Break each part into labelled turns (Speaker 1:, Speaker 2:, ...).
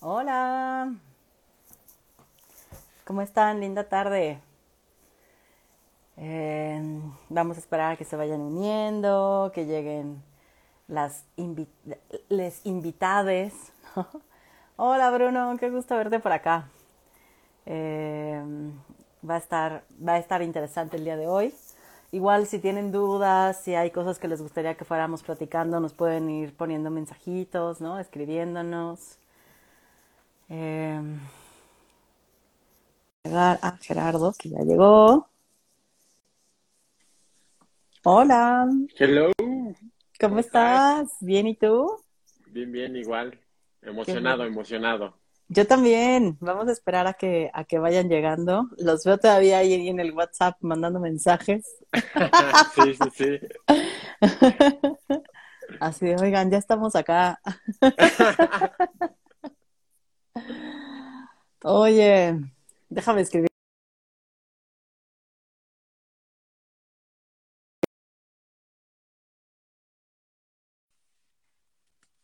Speaker 1: Hola. ¿Cómo están? Linda tarde. Eh, vamos a esperar a que se vayan uniendo, que lleguen las invi les invitades. Hola Bruno, qué gusto verte por acá. Eh, va a estar va a estar interesante el día de hoy. Igual si tienen dudas, si hay cosas que les gustaría que fuéramos platicando, nos pueden ir poniendo mensajitos, ¿no? Escribiéndonos. Eh, llegar a Gerardo, que ya llegó. Hola.
Speaker 2: Hello.
Speaker 1: ¿Cómo estás? ¿Bien y tú?
Speaker 2: Bien, bien, igual. Emocionado, emocionado.
Speaker 1: Yo también. Vamos a esperar a que, a que vayan llegando. Los veo todavía ahí en el WhatsApp mandando mensajes.
Speaker 2: sí, sí, sí.
Speaker 1: Así de, oigan, ya estamos acá. Oye, déjame escribir.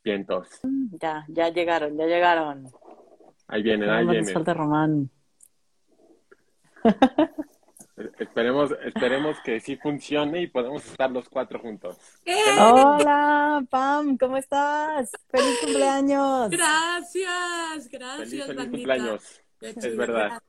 Speaker 2: Vientos.
Speaker 1: Ya, ya llegaron, ya llegaron.
Speaker 2: Ahí vienen, ahí vienen.
Speaker 1: Román.
Speaker 2: Esperemos, esperemos que sí funcione y podamos estar los cuatro juntos.
Speaker 1: Hola, Pam, ¿cómo estás? ¡Feliz cumpleaños!
Speaker 3: Gracias,
Speaker 2: Feliz,
Speaker 3: gracias,
Speaker 2: feliz
Speaker 3: bandita.
Speaker 2: cumpleaños. Es verdad.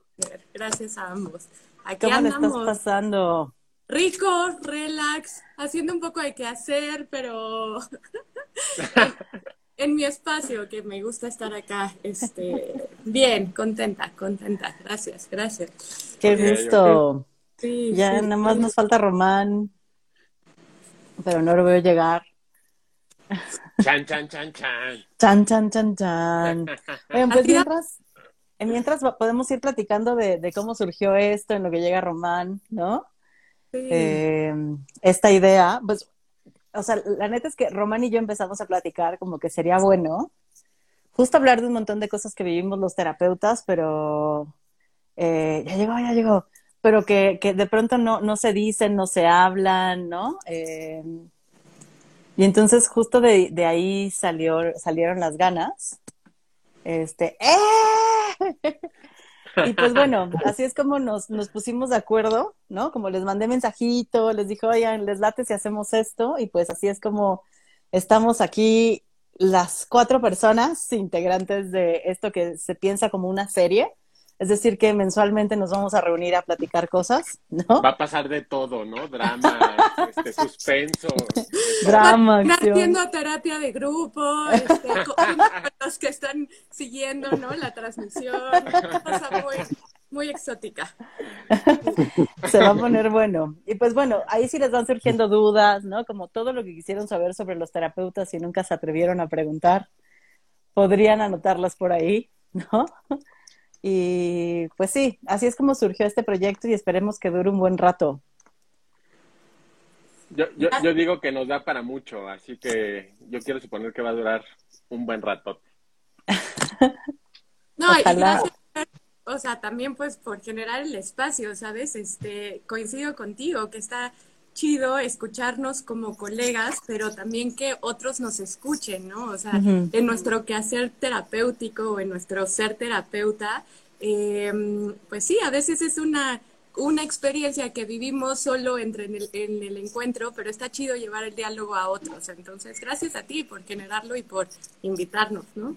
Speaker 3: Gracias, a ambos. Aquí
Speaker 1: ¿Cómo le estás
Speaker 3: andamos.
Speaker 1: pasando?
Speaker 3: Rico, relax, haciendo un poco de qué hacer, pero en mi espacio, que me gusta estar acá. Este, bien, contenta, contenta. Gracias, gracias.
Speaker 1: ¡Qué gusto!
Speaker 3: Sí,
Speaker 1: Ya
Speaker 3: sí.
Speaker 1: nada más nos falta Román, pero no lo veo llegar.
Speaker 2: Chan, chan, chan, chan.
Speaker 1: Chan, chan, chan, chan. Oigan, pues mientras, mientras podemos ir platicando de, de cómo surgió esto, en lo que llega Román, ¿no?
Speaker 3: Sí.
Speaker 1: Eh, esta idea, pues, o sea, la neta es que Román y yo empezamos a platicar como que sería bueno justo hablar de un montón de cosas que vivimos los terapeutas, pero eh, ya llegó, ya llegó, pero que, que de pronto no, no se dicen, no se hablan, ¿no? Eh, y entonces justo de, de ahí salió, salieron las ganas. Este, ¡eh! Y pues bueno, así es como nos, nos pusimos de acuerdo, ¿no? Como les mandé mensajito, les dije, oigan, les late si hacemos esto, y pues así es como estamos aquí las cuatro personas integrantes de esto que se piensa como una serie. Es decir, que mensualmente nos vamos a reunir a platicar cosas, ¿no?
Speaker 2: Va a pasar de todo, ¿no? Drama, este, suspenso.
Speaker 1: Drama, acción.
Speaker 3: haciendo terapia de grupo, este, con los que están siguiendo, ¿no? La transmisión, una cosa muy, muy exótica.
Speaker 1: se va a poner bueno. Y pues bueno, ahí sí les van surgiendo dudas, ¿no? Como todo lo que quisieron saber sobre los terapeutas y nunca se atrevieron a preguntar, podrían anotarlas por ahí, ¿no? Y pues sí, así es como surgió este proyecto y esperemos que dure un buen rato.
Speaker 2: Yo, yo, yo digo que nos da para mucho, así que yo quiero suponer que va a durar un buen rato.
Speaker 3: No, y
Speaker 1: Ojalá.
Speaker 3: gracias, o sea, también pues por generar el espacio, ¿sabes? Este, coincido contigo, que está chido escucharnos como colegas, pero también que otros nos escuchen, ¿no? O sea, en nuestro quehacer terapéutico o en nuestro ser terapeuta, eh, pues sí, a veces es una, una experiencia que vivimos solo entre en el, en el encuentro, pero está chido llevar el diálogo a otros. Entonces, gracias a ti por generarlo y por invitarnos, ¿no?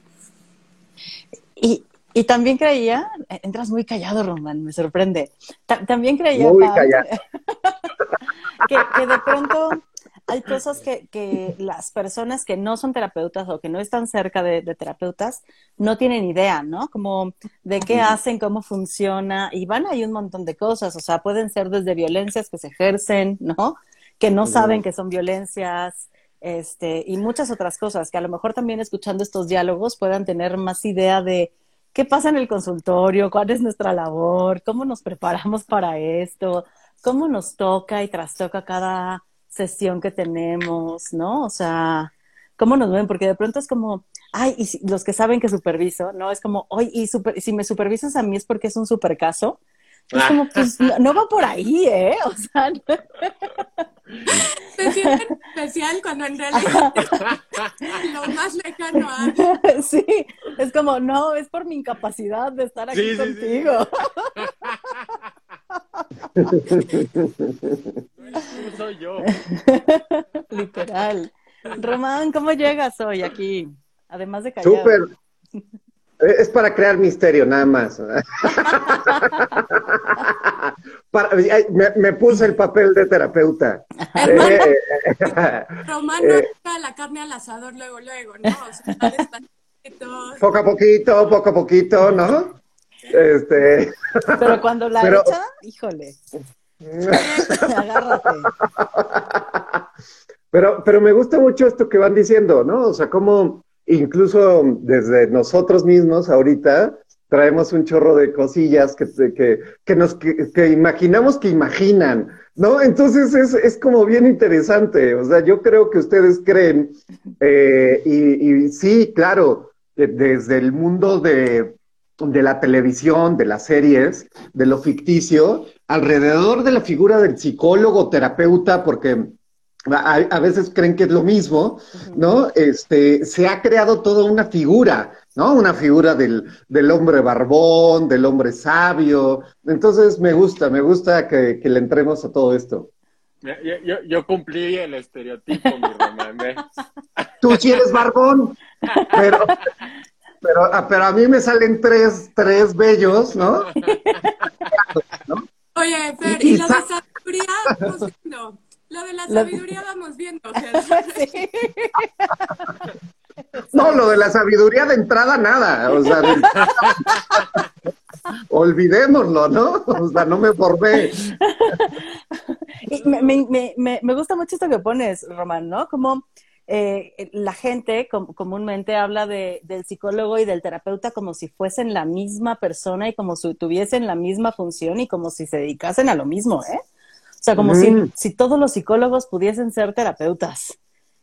Speaker 1: Y, y también creía, entras muy callado, Román, me sorprende. Ta- también creía,
Speaker 4: Muy callado.
Speaker 1: que, que de pronto hay cosas que, que las personas que no son terapeutas o que no están cerca de, de terapeutas no tienen idea, ¿no? Como de qué hacen, cómo funciona, y van ahí un montón de cosas, o sea, pueden ser desde violencias que se ejercen, ¿no? Que no saben que son violencias, este, y muchas otras cosas, que a lo mejor también escuchando estos diálogos puedan tener más idea de qué pasa en el consultorio, cuál es nuestra labor, cómo nos preparamos para esto, cómo nos toca y trastoca cada sesión que tenemos, ¿no? O sea, cómo nos ven, porque de pronto es como, ay, y si- los que saben que superviso, ¿no? Es como, oye, y super- si me supervisas a mí es porque es un super caso. Es como, pues, no, no va por ahí, ¿eh? O sea,
Speaker 3: Se siente especial cuando en realidad lo más lejano a...
Speaker 1: sí, Es como, no, es por mi incapacidad de estar aquí
Speaker 2: Sí, sí, sí. soy yo.
Speaker 1: Literal. Román, ¿cómo llegas hoy aquí? Además de callado.
Speaker 4: Súper. Eh, Es para crear misterio, nada más. Para- me, me puse el papel de terapeuta.
Speaker 3: Hermano.
Speaker 4: Eh,
Speaker 3: Román no
Speaker 4: Eh.
Speaker 3: la carne al asador luego, luego, ¿no? O sea,
Speaker 4: poco a poquito, poco a poquito, ¿no? Este,
Speaker 1: Pero cuando la
Speaker 4: Pero-
Speaker 1: echa, híjole, agárrate.
Speaker 4: pero, pero me gusta mucho esto que van diciendo, ¿no? O sea, como incluso desde nosotros mismos ahorita traemos un chorro de cosillas que, que, que nos que, que imaginamos que imaginan, ¿no? Entonces es, es como bien interesante. O sea, yo creo que ustedes creen, eh, y, y sí, claro, de- desde el mundo de, de la televisión, de las series, de lo ficticio, alrededor de la figura del psicólogo, terapeuta, porque a, a veces creen que es lo mismo, ¿no? Este, se ha creado toda una figura, ¿no? Una figura del, del hombre barbón, del hombre sabio. Entonces me gusta, me gusta que, que le entremos a todo esto.
Speaker 2: Yo, yo, yo cumplí el estereotipo, mi Román. ¿eh?
Speaker 4: Tú sí eres barbón, pero, pero, ah, pero a mí me salen tres, tres bellos, ¿no?
Speaker 3: Oye, Fer,
Speaker 4: Y-
Speaker 3: y
Speaker 4: sa-
Speaker 3: de sabiduría vamos viendo. Lo de la sabiduría vamos viendo, Fer.
Speaker 4: No, lo de la sabiduría de entrada, nada. O sea, de- olvidémoslo, ¿no? O sea, no me formé.
Speaker 1: Me, me, me- me gusta mucho esto que pones, Román, ¿no? Como eh, la gente com- comúnmente habla de, del psicólogo y del terapeuta como si fuesen la misma persona y como si tuviesen la misma función y como si se dedicasen a lo mismo, ¿eh? O sea, como si,
Speaker 4: Mm.
Speaker 1: si todos los psicólogos pudiesen ser terapeutas.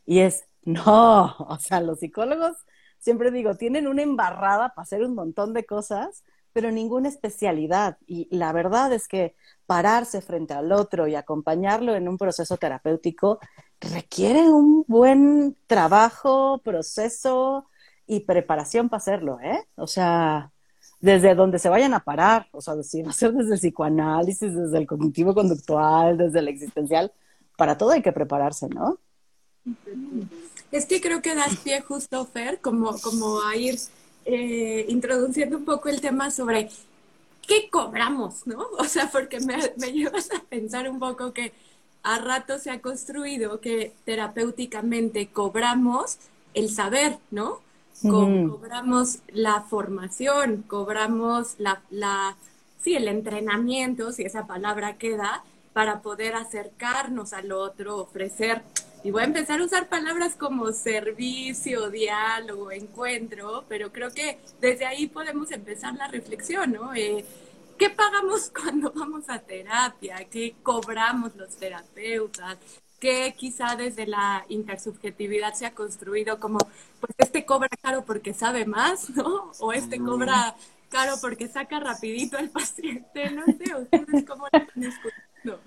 Speaker 1: Y es, no, o sea, los psicólogos, siempre digo, tienen una embarrada para hacer un montón de cosas, pero ninguna especialidad. Y la verdad es que pararse frente al otro y acompañarlo en un proceso terapéutico requiere un buen trabajo, proceso y preparación para hacerlo, ¿eh? O sea, desde donde se vayan a parar, o sea, si desde el psicoanálisis, desde el cognitivo conductual, desde el existencial, para todo hay que prepararse, ¿no?
Speaker 3: Es que creo que das pie justo, Fer, como, como a ir eh, introduciendo un poco el tema sobre qué cobramos, ¿no? O sea, porque me, me llevas a pensar un poco que a rato se ha construido que terapéuticamente cobramos el saber, ¿no? Co-. Cobramos la formación, cobramos la, la, sí, el entrenamiento, si esa palabra queda, para poder acercarnos al otro, ofrecer, y voy a empezar a usar palabras como servicio, diálogo, encuentro, pero creo que desde ahí podemos empezar la reflexión, ¿no? Eh, ¿Qué pagamos cuando vamos a terapia? ¿Qué cobramos los terapeutas? ¿Qué quizá desde la intersubjetividad se ha construido como, pues este cobra caro porque sabe más, ¿no? O este cobra caro porque saca rapidito al paciente, no sé, ustedes cómo lo están escuchando.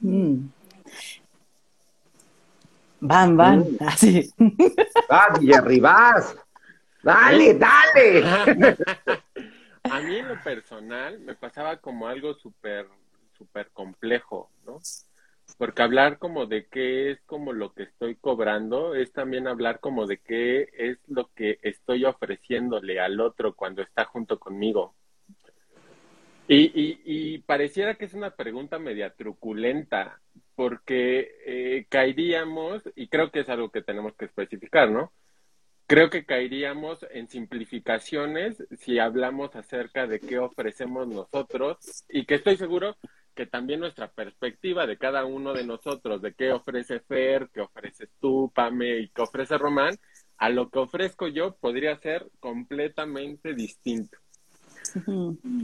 Speaker 1: Mm. Van, van, así.
Speaker 4: ¡Ah, Villarribás! ¡Dale, dale!
Speaker 2: A mí en lo personal me pasaba como algo súper, súper complejo, ¿no? Porque hablar como de qué es como lo que estoy cobrando es también hablar como de qué es lo que estoy ofreciéndole al otro cuando está junto conmigo. Y, y, y pareciera que es una pregunta media truculenta, porque eh, caeríamos, y creo que es algo que tenemos que especificar, ¿no? Creo que caeríamos en simplificaciones si hablamos acerca de qué ofrecemos nosotros y que estoy seguro que también nuestra perspectiva de cada uno de nosotros, de qué ofrece Fer, qué ofreces tú, Pame y qué ofrece Román, a lo que ofrezco yo podría ser completamente distinto.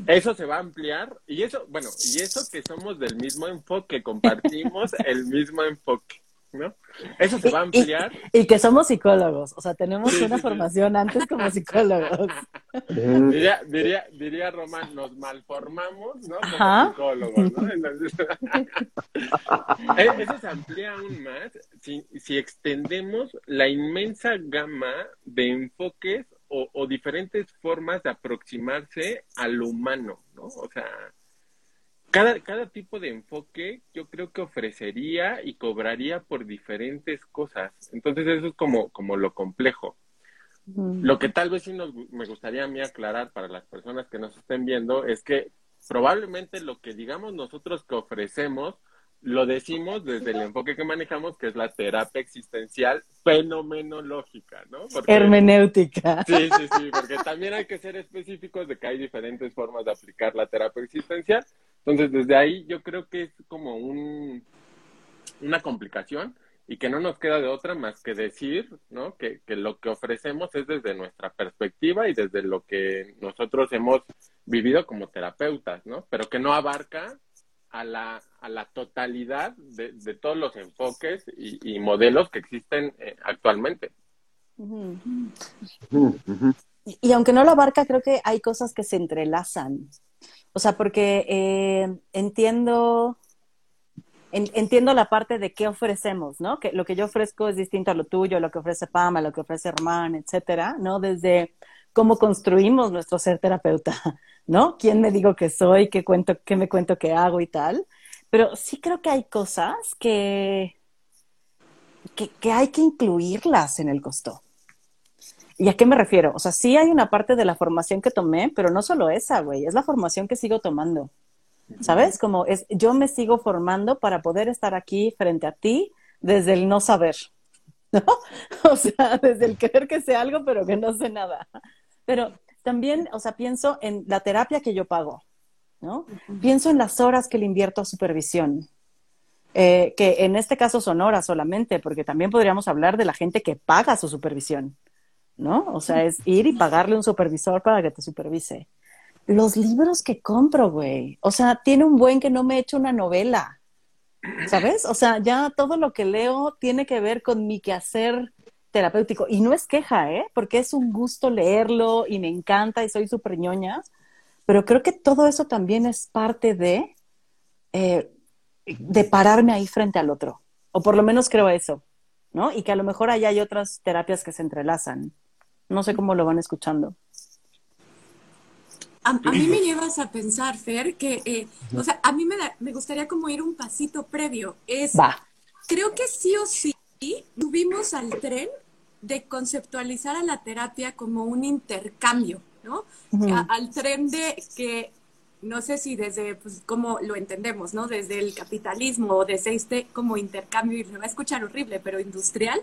Speaker 2: Eso se va a ampliar y eso, bueno, y eso que somos del mismo enfoque, compartimos el mismo enfoque, ¿no? Eso se va a
Speaker 1: Y- y-
Speaker 2: ampliar.
Speaker 1: Y que somos psicólogos, o sea, tenemos
Speaker 2: Sí,
Speaker 1: una
Speaker 2: sí, sí.
Speaker 1: formación antes como psicólogos.
Speaker 4: Mm,
Speaker 2: Diría, diría, diría Román, nos malformamos, ¿no? Como
Speaker 1: Ajá.
Speaker 2: psicólogos, ¿no? Entonces, eh, eso se amplía aún más si, si extendemos la inmensa gama de enfoques o, o diferentes formas de aproximarse al humano, ¿no? O sea, cada, cada tipo de enfoque yo creo que ofrecería y cobraría por diferentes cosas. Entonces eso es como, como lo complejo. Lo que tal vez sí nos, me gustaría a mí aclarar para las personas que nos estén viendo es que probablemente lo que digamos nosotros que ofrecemos lo decimos desde el enfoque que manejamos, que es la terapia existencial fenomenológica, ¿no?
Speaker 1: Hermenéutica.
Speaker 2: Sí, sí, sí, porque también hay que ser específicos de que hay diferentes formas de aplicar la terapia existencial. Entonces, desde ahí yo creo que es como un, una complicación y que no nos queda de otra más que decir, ¿no? Que, que lo que ofrecemos es desde nuestra perspectiva y desde lo que nosotros hemos vivido como terapeutas, ¿no? Pero que no abarca a la, a la totalidad de, de todos los enfoques y, y modelos que existen eh, actualmente.
Speaker 1: Y, y, aunque no lo abarca, creo que hay cosas que se entrelazan. O sea, porque eh, entiendo, en, entiendo la parte de qué ofrecemos, ¿no? Que lo que yo ofrezco es distinto a lo tuyo, lo que ofrece Pama, lo que ofrece Román, etcétera, ¿no? Desde cómo construimos nuestro ser terapeuta, ¿no? ¿Quién me digo que soy? ¿Qué cuento, qué me cuento que hago y tal? Pero sí creo que hay cosas que, que hay que incluirlas en el costo. ¿Y a qué me refiero? O sea, sí hay una parte de la formación que tomé, pero no solo esa, güey, es la formación que sigo tomando. ¿Sabes? Como es, yo me sigo formando para poder estar aquí frente a ti desde el no saber, ¿no? O sea, desde el creer que sé algo, pero que no sé nada. Pero también, o sea, pienso en la terapia que yo pago, ¿no? Pienso en las horas que le invierto a supervisión, eh, que en este caso son horas solamente, porque también podríamos hablar de la gente que paga su supervisión, ¿no? O sea, es ir y pagarle un supervisor para que te supervise. Los libros que compro, güey, o sea, tiene un buen que no me he hecho una novela, ¿sabes? O sea, ya todo lo que leo tiene que ver con mi quehacer terapéutico. Y no es queja, ¿eh? Porque es un gusto leerlo y me encanta y soy súper ñoña. Pero creo que todo eso también es parte de, eh, de pararme ahí frente al otro. O por lo menos creo eso, ¿no? Y que a lo mejor ahí hay otras terapias que se entrelazan. No sé cómo lo van escuchando.
Speaker 3: A, a, mí me llevas a pensar, Fer, que, eh, o sea, a mí me, da, me gustaría como ir un pasito previo. Es,
Speaker 1: Va.
Speaker 3: Creo que sí o sí subimos al tren de conceptualizar a la terapia como un intercambio, ¿no? Uh -huh. a, al tren de que, no sé si desde, pues, cómo lo entendemos, ¿no? Desde el capitalismo o desde este como intercambio, y se va a escuchar horrible, pero industrial,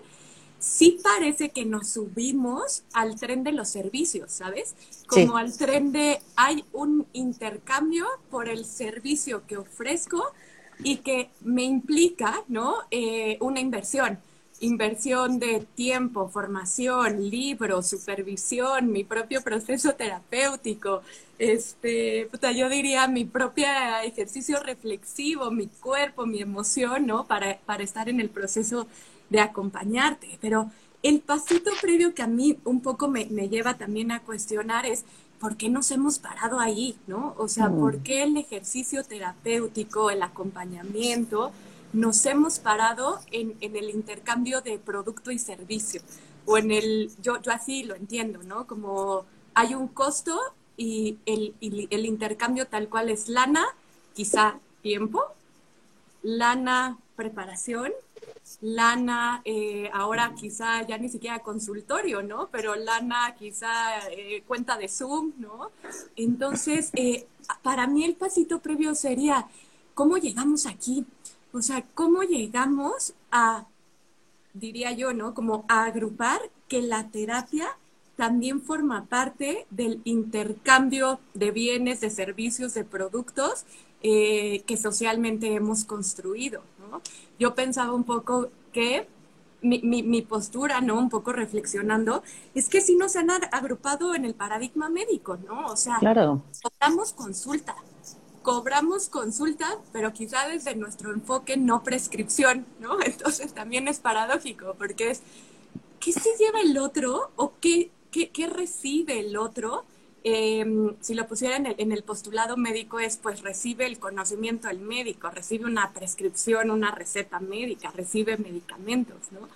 Speaker 3: sí parece que nos subimos al tren de los servicios, ¿sabes? Como sí. al tren de hay un intercambio por el servicio que ofrezco y que me implica, ¿no? Eh, una inversión. Inversión de tiempo, formación, libros, supervisión, mi propio proceso terapéutico, este, puta, yo diría mi propio ejercicio reflexivo, mi cuerpo, mi emoción, ¿no? Para, para estar en el proceso de acompañarte, pero el pasito previo que a mí un poco me, me, lleva también a cuestionar es por qué nos hemos parado ahí, ¿no? O sea, mm. por qué el ejercicio terapéutico, el acompañamiento, nos hemos parado en, en, el intercambio de producto y servicio, o en el, yo, yo así lo entiendo, ¿no? Como hay un costo y el, y el intercambio tal cual es lana, quizá tiempo, lana, preparación lana, eh, ahora quizá ya ni siquiera consultorio, ¿no? Pero lana, quizá eh, cuenta de Zoom, ¿no? Entonces, eh, para mí el pasito previo sería, ¿cómo llegamos aquí? O sea, ¿cómo llegamos a, diría yo, ¿no? Como a agrupar que la terapia también forma parte del intercambio de bienes, de servicios, de productos eh, que socialmente hemos construido. ¿no? Yo pensaba un poco que mi, mi, mi, postura, ¿no? Un poco reflexionando, es que sí nos han agrupado en el paradigma médico, ¿no? O sea,
Speaker 1: claro.
Speaker 3: cobramos consulta, cobramos consulta, pero quizá desde nuestro enfoque no prescripción, ¿no? Entonces también es paradójico, porque es, ¿qué se lleva el otro o qué, qué, qué recibe el otro? Eh, si lo pusiera en el, en el, postulado médico es, pues recibe el conocimiento del médico, recibe una prescripción, una receta médica, recibe medicamentos, ¿no?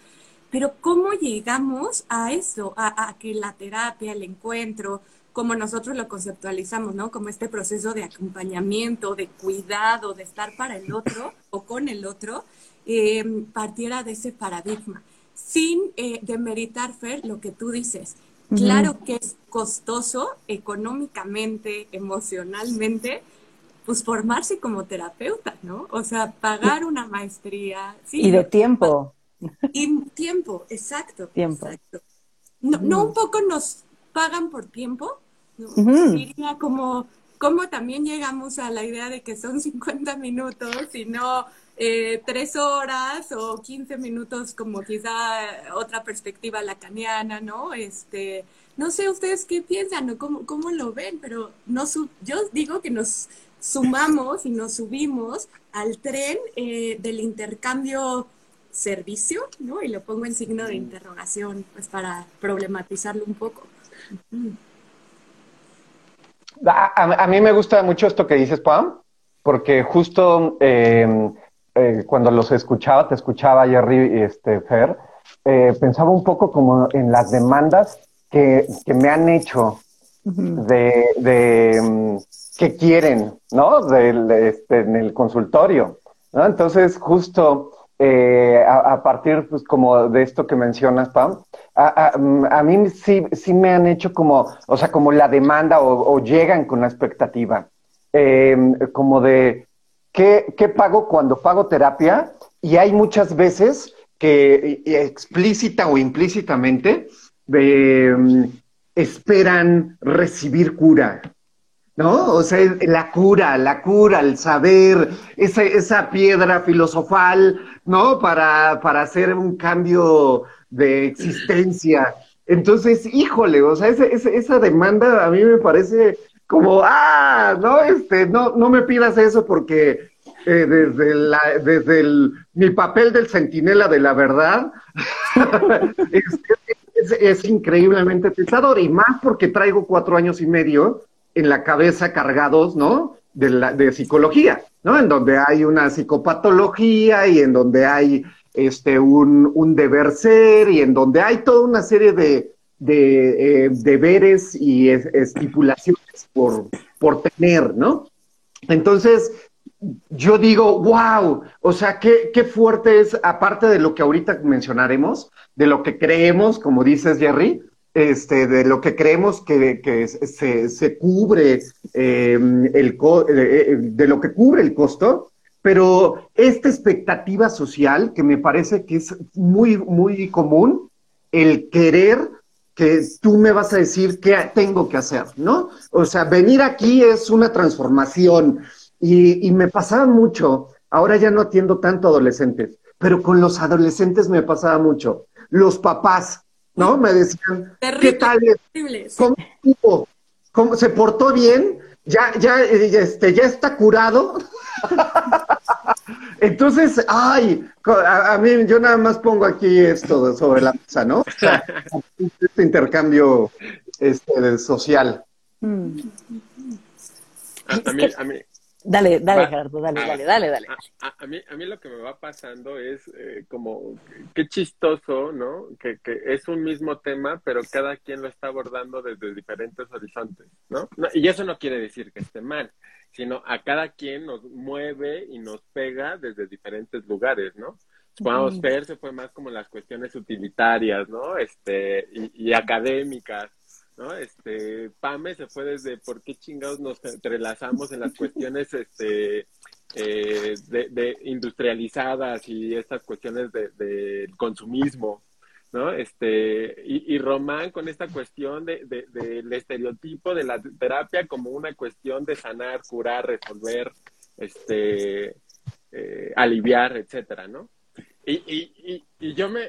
Speaker 3: pero ¿cómo llegamos a eso? A, a que la terapia, el encuentro, como nosotros lo conceptualizamos, ¿no? Como este proceso de acompañamiento, de cuidado, de estar para el otro o con el otro, eh, partiera de ese paradigma. Sin eh, demeritar, Fer, lo que tú dices. Claro que es costoso económicamente, emocionalmente, pues formarse como terapeuta, ¿no? O sea, pagar una maestría.
Speaker 1: y de tiempo.
Speaker 3: Y tiempo, exacto.
Speaker 1: Tiempo.
Speaker 3: Exacto. No, no un poco nos pagan por tiempo, ¿no? como, como también llegamos a la idea de que son 50 minutos y no eh, tres horas o 15 minutos como quizá otra perspectiva lacaniana, ¿no? Este, no sé ustedes qué piensan o cómo, cómo lo ven, pero no yo digo que nos sumamos y nos subimos al tren eh, del intercambio servicio, ¿no? Y lo pongo en signo de interrogación, pues para problematizarlo un poco.
Speaker 4: A, mí me gusta mucho esto que dices, Pam, porque justo eh, eh, cuando los escuchaba, te escuchaba Jerry y este, Fer, eh, pensaba un poco como en las demandas que, me han hecho de, de mm, que quieren, ¿no? este, en el consultorio, ¿no? Entonces, justo eh, a, partir, pues, como de esto que mencionas, Pam, a, mí sí, sí me han hecho como, o sea, como la demanda o, llegan con la expectativa, como de, ¿qué, ¿qué, pago cuando pago terapia? Y hay muchas veces que explícita o implícitamente em, esperan recibir cura, ¿no? O sea, la cura, la cura, el saber, esa, esa piedra filosofal, ¿no? Para, para hacer un cambio de existencia. Entonces, híjole, o sea, esa demanda a mí me parece como, ah, no, este, no, no me pidas eso porque eh, desde, la, desde el, mi papel del centinela de la verdad es, increíblemente pesado y más porque traigo cuatro años y medio en la cabeza cargados, ¿no? De, la, de psicología, ¿no? En donde hay una psicopatología y en donde hay este, un, un deber ser y en donde hay toda una serie de, de eh, deberes y estipulaciones por, por tener, ¿no? Entonces, yo digo, wow, o sea, qué, qué fuerte es, aparte de lo que ahorita mencionaremos, de lo que creemos, como dices, Jerry, este, de lo que creemos que, que se, se, cubre em, el eh, eh, de lo que cubre el costo, pero esta expectativa social que me parece que es muy, muy común, el querer que tú me vas a decir qué tengo que hacer, ¿no? O sea, venir aquí es una transformación y, y me pasaba mucho, ahora ya no atiendo tanto adolescentes, pero con los adolescentes me pasaba mucho. Los papás, ¿no? Me decían, ¿qué tal? ¿Cómo, ¿Cómo, se portó bien? Ya, ya, este, ya está curado. Entonces, ay, a, mí yo nada más pongo aquí esto sobre la mesa, ¿no? este intercambio este, social.
Speaker 2: Mm. A, mí, a, mí,
Speaker 1: Dale, dale, Gerardo, dale, ah, dale, dale, dale.
Speaker 2: A, mí, a mí lo que me va pasando es eh, como, qué chistoso, ¿no? Que, que es un mismo tema, pero cada quien lo está abordando desde diferentes horizontes, ¿no? Y eso no quiere decir que esté mal, sino a cada quien nos mueve y nos pega desde diferentes lugares, ¿no? Supongamos, Fer se fue más como las cuestiones utilitarias, ¿no? Este, y, y académicas ¿no? Este, Pame se fue desde por qué chingados nos entrelazamos en las cuestiones este, eh, de, industrializadas y estas cuestiones del de, consumismo, ¿no? Este, y, y, Román con esta cuestión de, del estereotipo de la terapia como una cuestión de sanar, curar, resolver, este, eh, aliviar, etcétera, ¿no? Y, y, y, yo me,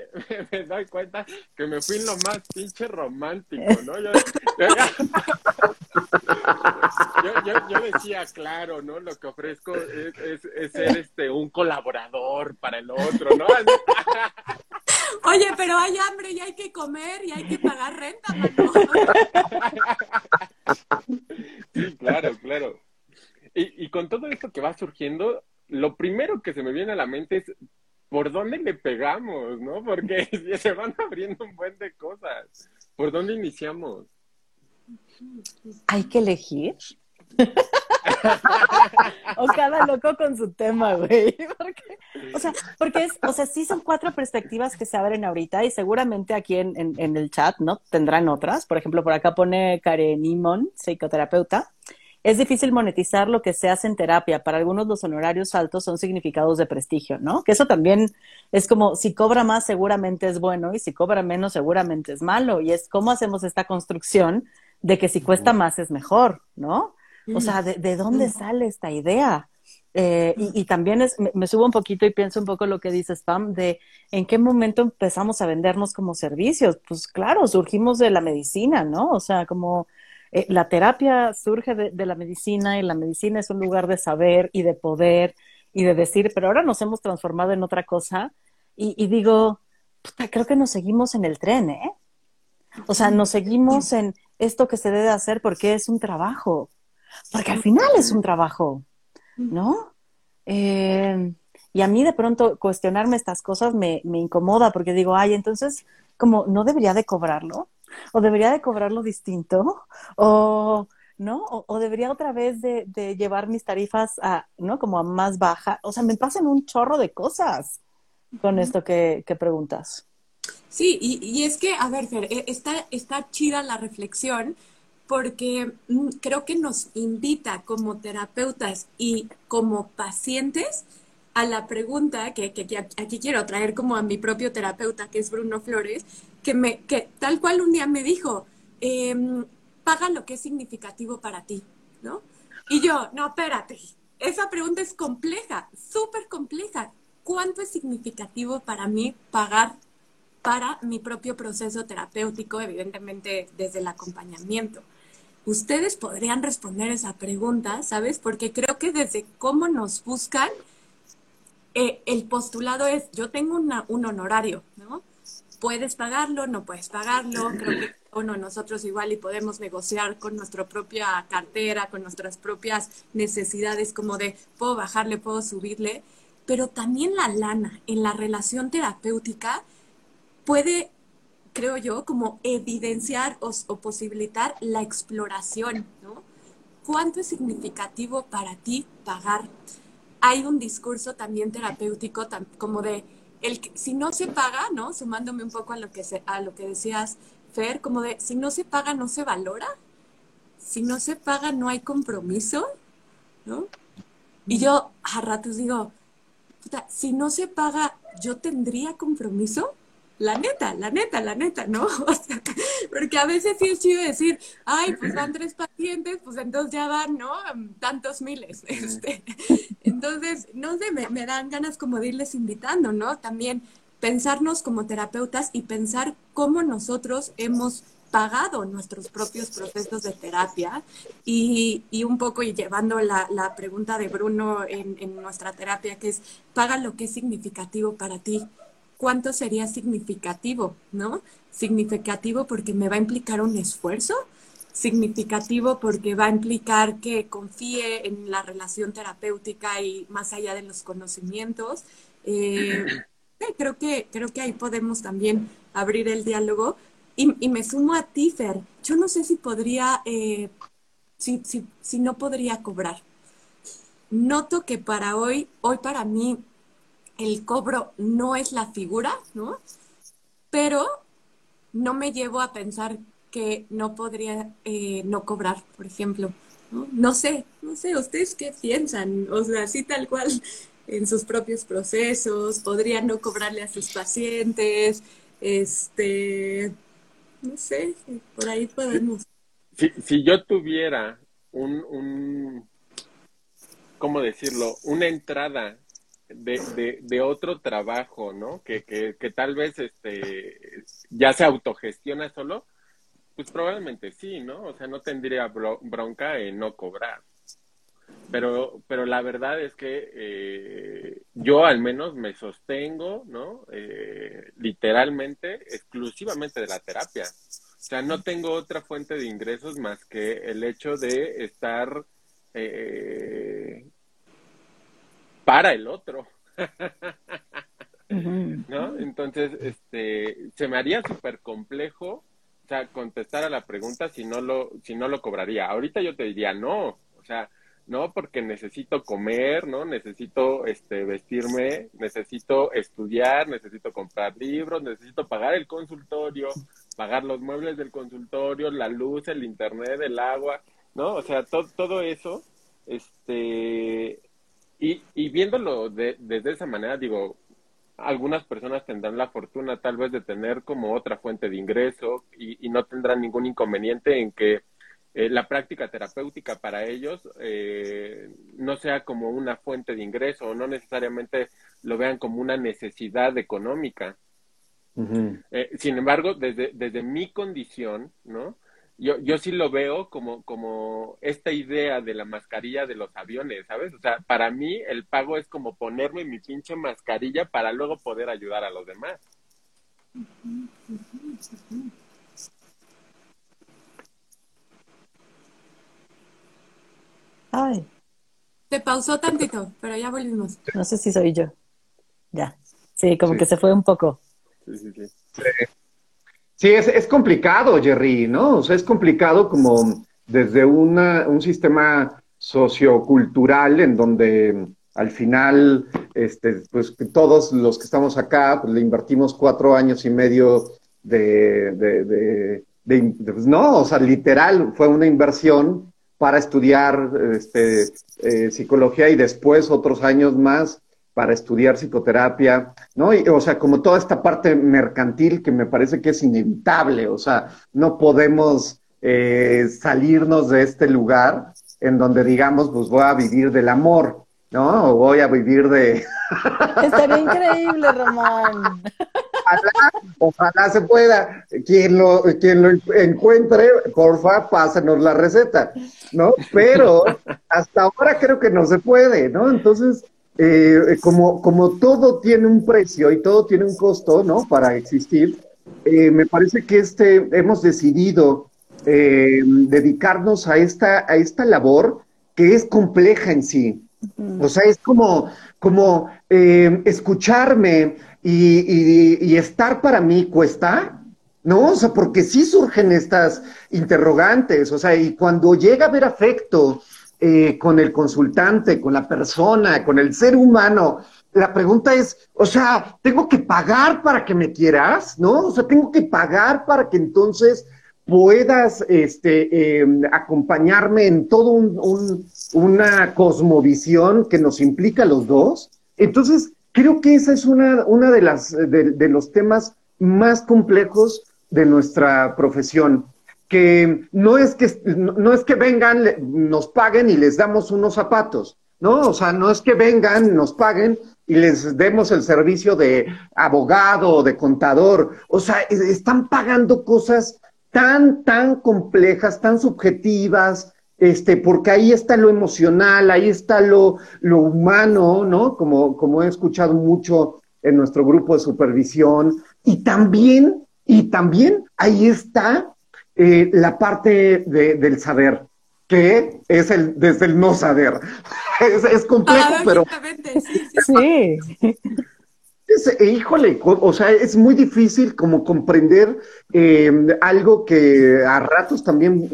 Speaker 2: me, doy cuenta que me fui en lo más pinche romántico, ¿no? Yo, yo, decía, claro, ¿no? Lo que ofrezco es, es, ser este un colaborador para el otro, ¿no?
Speaker 3: Oye, pero hay hambre y hay que comer y hay que pagar renta, mano.
Speaker 2: Sí, claro, claro. Y, y con todo esto que va surgiendo, lo primero que se me viene a la mente es ¿por dónde le pegamos, no? Porque se van abriendo un buen de cosas. ¿Por dónde iniciamos?
Speaker 1: Hay que elegir. o cada loco con su tema, güey. o sea, porque es, o sea, sí son cuatro perspectivas que se abren ahorita y seguramente aquí en, en, el chat, ¿no? Tendrán otras. Por ejemplo, por acá pone Karen Imon, psicoterapeuta. Es difícil monetizar lo que se hace en terapia. Para algunos los honorarios altos son significados de prestigio, ¿no? Que eso también es como si cobra más seguramente es bueno y si cobra menos seguramente es malo. Y es cómo hacemos esta construcción de que si cuesta más es mejor, ¿no? O sea, ¿de, dónde sale esta idea? Eh, y, también es, me, subo un poquito y pienso un poco lo que dice Spam, de en qué momento empezamos a vendernos como servicios. Pues claro, surgimos de la medicina, ¿no? O sea, como eh, la terapia surge de, la medicina y la medicina es un lugar de saber y de poder y de decir, pero ahora nos hemos transformado en otra cosa y, digo, puta, creo que nos seguimos en el tren, ¿eh? O sea, nos seguimos en esto que se debe hacer porque es un trabajo porque al final es un trabajo, ¿no? Eh, y a mí de pronto cuestionarme estas cosas me, me, incomoda porque digo, ay, entonces, como, ¿no debería de cobrarlo? ¿O debería de cobrarlo distinto? ¿O, no? O, debería otra vez de, de, llevar mis tarifas a, ¿no? Como a más baja. O sea, me pasan un chorro de cosas con esto que, que preguntas.
Speaker 3: Sí, y, y, es que, a ver, Fer, e, está, está chida la reflexión, porque mm, creo que nos invita como terapeutas y como pacientes a la pregunta que, aquí quiero traer como a mi propio terapeuta, que es Bruno Flores, que, me, que tal cual un día me dijo, em, paga lo que es significativo para ti, ¿no? Y yo, no, espérate, esa pregunta es compleja, súper compleja. ¿Cuánto es significativo para mí pagar para mi propio proceso terapéutico, evidentemente desde el acompañamiento? ustedes podrían responder esa pregunta, ¿sabes? Porque creo que desde cómo nos buscan, eh, el postulado es, yo tengo un honorario, ¿no? Puedes pagarlo, no puedes pagarlo, creo que nosotros igual y podemos negociar con nuestra propia cartera, con nuestras propias necesidades, como de, puedo bajarle, puedo subirle, pero también la lana en la relación terapéutica puede creo yo, como evidenciar o, posibilitar la exploración, ¿no? ¿Cuánto es significativo para ti pagar? Hay un discurso también terapéutico como de, el si no se paga, ¿no? Sumándome un poco a lo que, se, a lo que decías, Fer, como de, si no se paga, no se valora. Si no se paga, no hay compromiso, ¿no? Y yo a ratos digo, puta, si no se paga, ¿yo tendría compromiso? La neta, la neta, la neta, ¿no? O sea, porque a veces sí es chido decir, ay, pues van tres pacientes, pues entonces ya van, ¿no? Tantos miles. Este. Entonces, no sé, me, dan ganas como de irles invitando, ¿no? También pensarnos como terapeutas y pensar cómo nosotros hemos pagado nuestros propios procesos de terapia y, y un poco y llevando la, la pregunta de Bruno en, en nuestra terapia, que es, paga lo que es significativo para ti cuánto sería significativo, ¿no? Significativo porque me va a implicar un esfuerzo, significativo porque va a implicar que confíe en la relación terapéutica y más allá de los conocimientos. Eh, creo, que, creo que ahí podemos también abrir el diálogo. Y, me sumo a ti, Fer. Yo no sé si podría, eh, si, si, si no podría cobrar. Noto que para hoy, hoy para mí, el cobro no es la figura, ¿no? Pero no me llevo a pensar que no podría eh, no cobrar, por ejemplo. ¿no? sé, no sé, ¿ustedes qué piensan? O sea, así tal cual en sus propios procesos, podrían no cobrarle a sus pacientes, este, no sé, por ahí podemos.
Speaker 2: Si, si yo tuviera un, un, ¿cómo decirlo? Una entrada de, de, otro trabajo, ¿no? Que, que, que, tal vez este ya se autogestiona solo, pues probablemente sí, ¿no? O sea, no tendría bronca en no cobrar. Pero, pero la verdad es que eh, yo al menos me sostengo, ¿no? Eh, literalmente, exclusivamente de la terapia. O sea, no tengo otra fuente de ingresos más que el hecho de estar eh, para el otro. ¿no? Entonces, este, se me haría súper complejo, o sea, contestar a la pregunta si no lo, si no lo cobraría. Ahorita yo te diría no, o sea, no porque necesito comer, ¿no? Necesito este vestirme, necesito estudiar, necesito comprar libros, necesito pagar el consultorio, pagar los muebles del consultorio, la luz, el internet, el agua, ¿no? O sea, todo eso este y, y viéndolo de, desde esa manera, digo, algunas personas tendrán la fortuna tal vez de tener como otra fuente de ingreso y, y no tendrán ningún inconveniente en que eh, la práctica terapéutica para ellos eh, no sea como una fuente de ingreso o no necesariamente lo vean como una necesidad económica. eh, sin embargo, desde, desde mi condición, ¿no? Yo, yo sí lo veo como, como esta idea de la mascarilla de los aviones, ¿sabes? O sea, para mí el pago es como ponerme mi pinche mascarilla para luego poder ayudar a los demás.
Speaker 1: Ay,
Speaker 3: Se pausó tantito, pero ya volvimos.
Speaker 1: no sé si soy yo. Ya. Sí, como
Speaker 4: Sí.
Speaker 1: que se fue un poco.
Speaker 2: Sí, sí, sí.
Speaker 4: Sí, es, es complicado, Jerry, ¿no? O sea, es complicado como desde una, un sistema sociocultural en donde al final, este, pues todos los que estamos acá, pues le invertimos cuatro años y medio de, de, de- de- de- pues, no, o sea, literal, fue una inversión para estudiar este, eh, psicología y después otros años más para estudiar psicoterapia, ¿no? Y, o sea, como toda esta parte mercantil que me parece que es inevitable, o sea, no podemos eh, salirnos de este lugar en donde digamos, pues voy a vivir del amor, ¿no? O voy a vivir de...
Speaker 1: Estaría increíble, Ramón.
Speaker 4: Ojalá, ojalá se pueda. Quien lo, quien lo encuentre, porfa, pásenos la receta, ¿no? Pero hasta ahora creo que no se puede, ¿no? Entonces, eh, como, como todo tiene un precio y todo tiene un costo, ¿no? Para existir, eh, me parece que este, hemos decidido eh, dedicarnos a esta, a esta labor que es compleja en sí. O sea, es como, como eh, escucharme y, y- y estar para mí cuesta, ¿no? O sea, porque sí surgen estas interrogantes, o sea, y cuando llega a haber afecto eh, con el consultante, con la persona, con el ser humano, la pregunta es, o sea, ¿tengo que pagar para que me quieras? ¿No? O sea, tengo que pagar para que entonces puedas este, eh, acompañarme en todo un, un- una cosmovisión que nos implica a los dos. Entonces, creo que esa es una, de las de los temas más complejos de nuestra profesión. Que no es que no, es que vengan, nos paguen y les damos unos zapatos, ¿no? O sea, no es que vengan, nos paguen y les demos el servicio de abogado o de contador. O sea, es- están pagando cosas tan, tan complejas, tan subjetivas, este, porque ahí está lo emocional, ahí está lo, lo humano, ¿no? Como, como he escuchado mucho en nuestro grupo de supervisión. Y también, y también ahí está eh, la parte de- del saber, que es el, desde el no saber. Es, es complejo, pero
Speaker 3: Paradójicamente, sí, sí.
Speaker 1: Sí.
Speaker 4: es, eh, híjole, o sea, es muy difícil como comprender eh, algo que a ratos también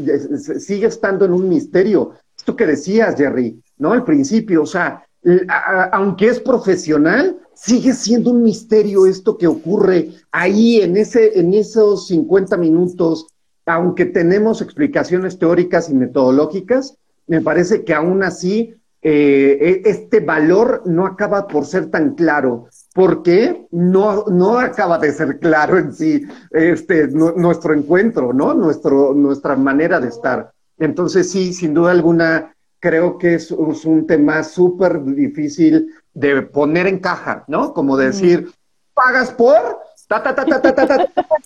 Speaker 4: sigue estando en un misterio. Esto que decías, Jerry, ¿no? Al principio, o sea, l- a- a- aunque es profesional, sigue siendo un misterio esto que ocurre ahí en ese, en esos 50 minutos, aunque tenemos explicaciones teóricas y metodológicas, me parece que aún así eh, e-, este valor no acaba por ser tan claro, porque no, no acaba de ser claro en sí este, nuestro encuentro, ¿no? Nuestro, nuestra manera de estar. Entonces sí, sin duda alguna, creo que es, un tema súper difícil de poner en caja, ¿no? Como decir, pagas por... Ta, ta, ta, ta, ta, ta, ta.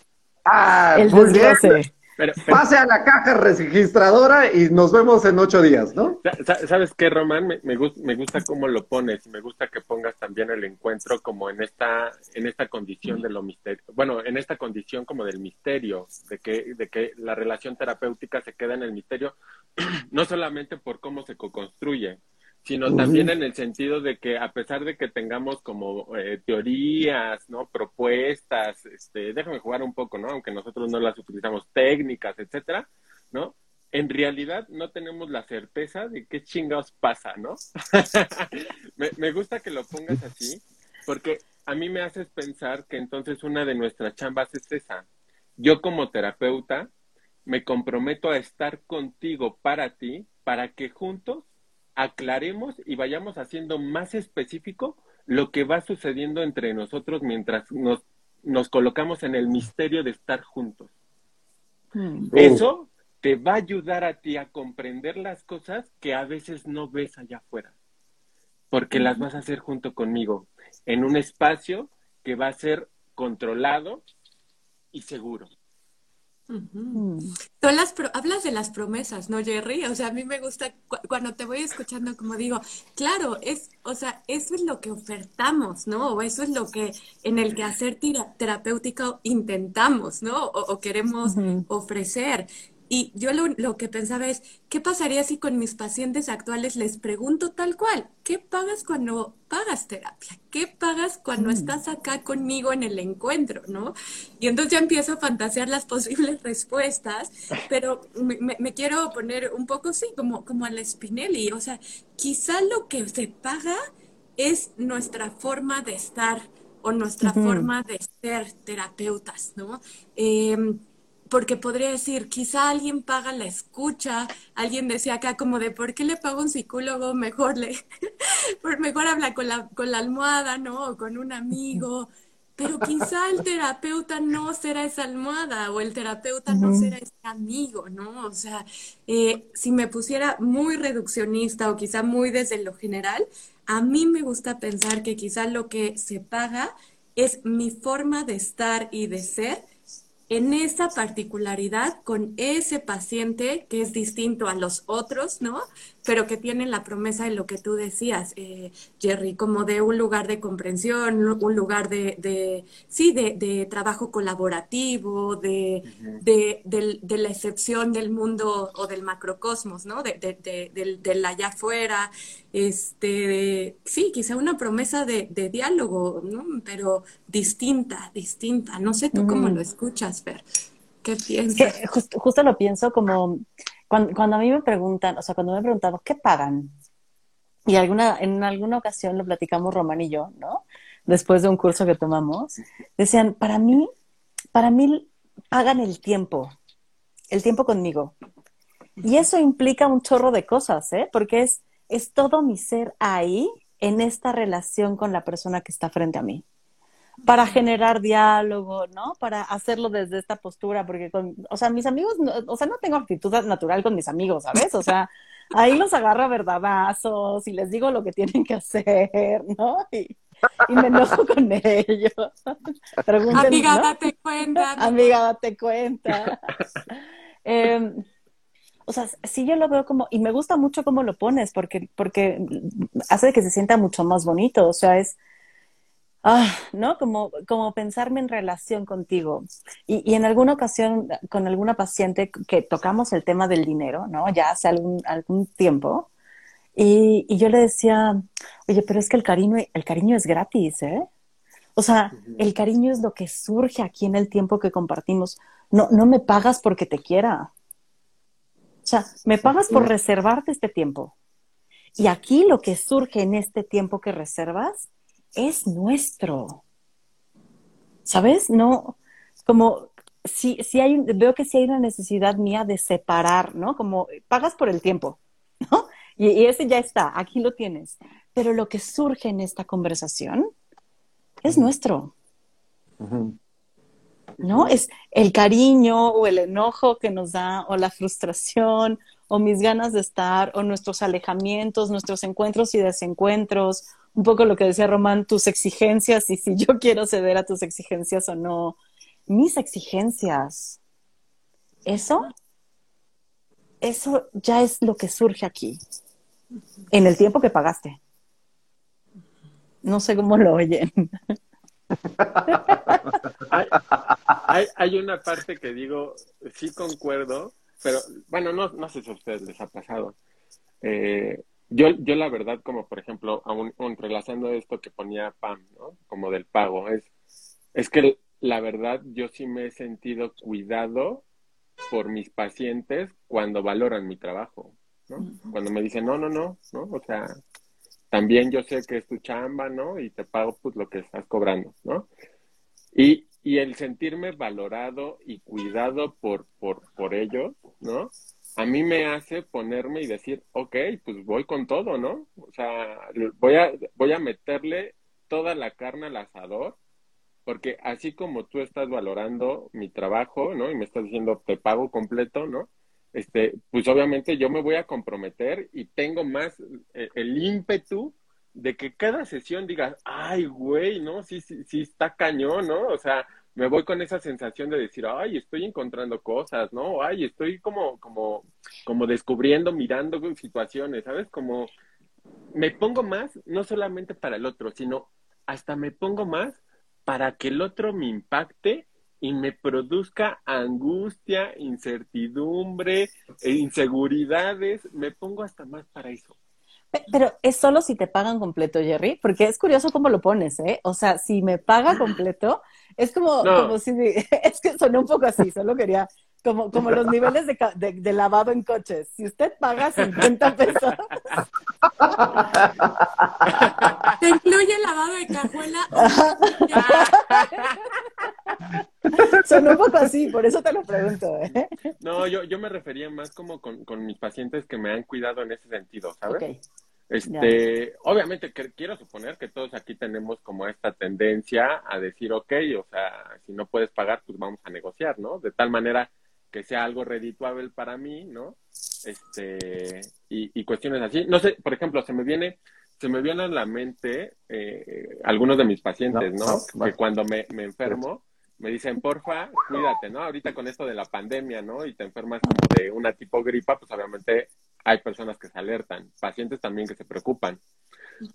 Speaker 4: Ah,
Speaker 1: el
Speaker 4: muy
Speaker 1: desglose.
Speaker 2: Pero, pero,
Speaker 4: Pase a la caja registradora y nos vemos en ocho días, ¿no?
Speaker 2: sa- sa- ¿sabes qué, Román? Me, me, gus- me gusta cómo lo pones. Me gusta que pongas también el encuentro como en esta, en esta condición de lo misterio. Bueno, en esta condición como del misterio, de que, de que la relación terapéutica se queda en el misterio, no solamente por cómo se co-construye, sino también en el sentido de que a pesar de que tengamos como eh, teorías, ¿no? Propuestas, este, déjame jugar un poco, ¿no? Aunque nosotros no las utilizamos, técnicas, etcétera, ¿no? En realidad no tenemos la certeza de qué chingados pasa, ¿no? me, me gusta que lo pongas así, porque a mí me haces pensar que entonces una de nuestras chambas es esa. Yo como terapeuta me comprometo a estar contigo para ti, para que juntos aclaremos y vayamos haciendo más específico lo que va sucediendo entre nosotros mientras nos, nos colocamos en el misterio de estar juntos.
Speaker 1: Mm.
Speaker 2: Eso te va a ayudar a ti a comprender las cosas que a veces no ves allá afuera, porque las vas a hacer junto conmigo, en un espacio que va a ser controlado y seguro.
Speaker 1: Mm.
Speaker 3: Tú las pro- hablas de las promesas, ¿no, Jerry? O sea, a mí me gusta cu- cuando te voy escuchando, como digo, claro, es, o sea, eso es lo que ofertamos, ¿no? O eso es lo que en el quehacer terapéutico intentamos, ¿no? O, o queremos ofrecer. Y yo lo, lo que pensaba es, ¿qué pasaría si con mis pacientes actuales les pregunto tal cual? ¿Qué pagas cuando pagas terapia? ¿Qué pagas cuando estás acá conmigo en el encuentro, no? Y entonces ya empiezo a fantasear las posibles respuestas, pero me, me- me quiero poner un poco, sí, como, como a la Spinelli. O sea, quizá lo que se paga es nuestra forma de estar o nuestra
Speaker 1: Ujú.
Speaker 3: forma de ser terapeutas, ¿no? Em, porque podría decir, quizá alguien paga la escucha, alguien decía acá como de, ¿por qué le pago a un psicólogo? Mejor le, mejor habla con la, con la almohada, ¿no? O con un amigo. Pero quizá el terapeuta no será esa almohada o el terapeuta no será ese amigo, ¿no? O sea, eh, si me pusiera muy reduccionista o quizá muy desde lo general, a mí me gusta pensar que quizá lo que se paga es mi forma de estar y de ser en esa particularidad con ese paciente que es distinto a los otros, ¿no? Pero que tiene la promesa de lo que tú decías, eh, Jerry, como de un lugar de comprensión, un lugar de, de sí, de, de trabajo colaborativo, de, de, del- de la excepción del mundo o del macrocosmos, ¿no? De, de, de- del, del allá afuera, este, sí, quizá una promesa de, de diálogo, ¿no? Pero distinta, distinta. No sé tú cómo
Speaker 1: Ujú.
Speaker 3: lo escuchas, Fer. ¿Qué piensas?
Speaker 1: que justo lo pienso como cuando, cuando a mí me preguntan, o sea, cuando me he preguntado, ¿qué pagan? Y alguna, en alguna ocasión lo platicamos Román y yo, ¿no? Después de un curso que tomamos, decían, para mí, para mí pagan el tiempo, el tiempo conmigo. Y eso implica un chorro de cosas, ¿eh? Porque es, es todo mi ser ahí en esta relación con la persona que está frente a mí. Para generar diálogo, ¿no? Para hacerlo desde esta postura, porque con, o sea, mis amigos, no- o sea, no tengo actitud natural con mis amigos, ¿sabes? O sea, ahí los agarro a verdadazos y les digo lo que tienen que hacer, ¿no? Y, y me enojo con ellos. Pregúntenme,
Speaker 3: Amiga,
Speaker 1: ¿no?
Speaker 3: date cuenta.
Speaker 1: Amiga, date cuenta. Eh, o sea, sí yo lo veo como, y me gusta mucho cómo lo pones, porque, porque hace que se sienta mucho más bonito. O sea, es, ah, ¿no? Como, como pensarme en relación contigo. Y, y en alguna ocasión, con alguna paciente que tocamos el tema del dinero, ¿no? Ya hace algún, algún tiempo. Y, y yo le decía, oye, pero es que el cariño, el cariño es gratis, ¿eh? O sea, el cariño es lo que surge aquí en el tiempo que compartimos. No, no me pagas porque te quiera. O sea, me pagas por reservarte este tiempo. Y aquí lo que surge en este tiempo que reservas es nuestro. ¿Sabes? No, como si, si hay, veo que si hay una necesidad mía de separar, ¿no? Como pagas por el tiempo, ¿no? Y, y ese ya está, aquí lo tienes. Pero lo que surge en esta conversación es nuestro. ¿no? Es el cariño o el enojo que nos da, o la frustración, o mis ganas de estar, o nuestros alejamientos, nuestros encuentros y desencuentros, un poco lo que decía Román, tus exigencias y si yo quiero ceder a tus exigencias o no. Mis exigencias. Eso, eso ya es lo que surge aquí, en el tiempo que pagaste. No sé cómo lo oyen.
Speaker 2: Hay, hay, hay una parte que digo, sí concuerdo, pero bueno, no, no sé si a ustedes les ha pasado. Eh, yo, yo la verdad, como por ejemplo, aún, entrelazando esto que ponía Pam, ¿no? Como del pago, es, es que la verdad yo sí me he sentido cuidado por mis pacientes cuando valoran mi trabajo, ¿no? Cuando me dicen, no, no, no, ¿no? O sea, también yo sé que es tu chamba, ¿no? Y te pago pues lo que estás cobrando, ¿no? Y, y el sentirme valorado y cuidado por, por, por ellos, ¿no? A mí me hace ponerme y decir, ok, pues voy con todo, ¿no? O sea, voy a, voy a meterle toda la carne al asador porque así como tú estás valorando mi trabajo, ¿no? Y me estás diciendo, te pago completo, ¿no? Este, pues obviamente yo me voy a comprometer y tengo más eh, el ímpetu de que cada sesión digas, ay, güey, ¿no? Sí, sí, sí está cañón, ¿no? O sea, me voy con esa sensación de decir, ay, estoy encontrando cosas, ¿no? Ay, estoy como, como, como descubriendo, mirando situaciones, ¿sabes? Como me pongo más, no solamente para el otro, sino hasta me pongo más para que el otro me impacte y me produzca angustia, incertidumbre, e inseguridades, me pongo hasta más para eso.
Speaker 1: Pero es solo si te pagan completo, Jerry, porque es curioso cómo lo pones, ¿eh? O sea, si me paga completo, es como, como si, es que sonó un poco así, solo quería como, como los niveles de, de, lavado en coches. Si usted paga 50 pesos.
Speaker 3: ¿Te incluye lavado de cajuela?
Speaker 1: Son un poco así, por eso te lo pregunto. ¿eh?
Speaker 2: No, yo, yo me refería más como con, con, mis pacientes que me han cuidado en ese sentido, ¿sabes? Este, obviamente quiero suponer que todos aquí tenemos como esta tendencia a decir, ok, o sea, si no puedes pagar, pues vamos a negociar, ¿no? De tal manera que sea algo redituable para mí, ¿no? Este, y, cuestiones así. No sé, por ejemplo, se me viene, se me viene a la mente eh, algunos de mis pacientes, ¿no? que cuando me, me, enfermo, me dicen, porfa, cuídate, ¿no? Ahorita con esto de la pandemia, ¿no? Y te enfermas como de una tipo gripa, pues obviamente hay personas que se alertan, pacientes también que se preocupan,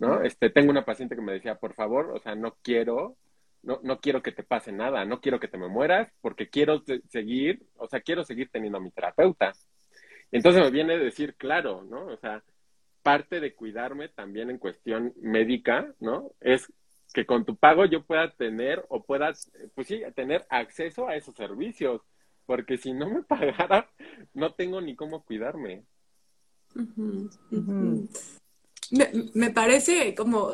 Speaker 2: ¿no? Este, tengo una paciente que me decía, por favor, o sea, no quiero no, no quiero que te pase nada, no quiero que te me mueras, porque quiero seguir, o sea, quiero seguir teniendo a mi terapeuta. Entonces me viene a decir, claro, ¿no? O sea, parte de cuidarme también en cuestión médica, ¿no? Es que con tu pago yo pueda tener o pueda, pues sí, tener acceso a esos servicios, porque si no me pagara, no tengo ni cómo cuidarme.
Speaker 3: Me, parece como,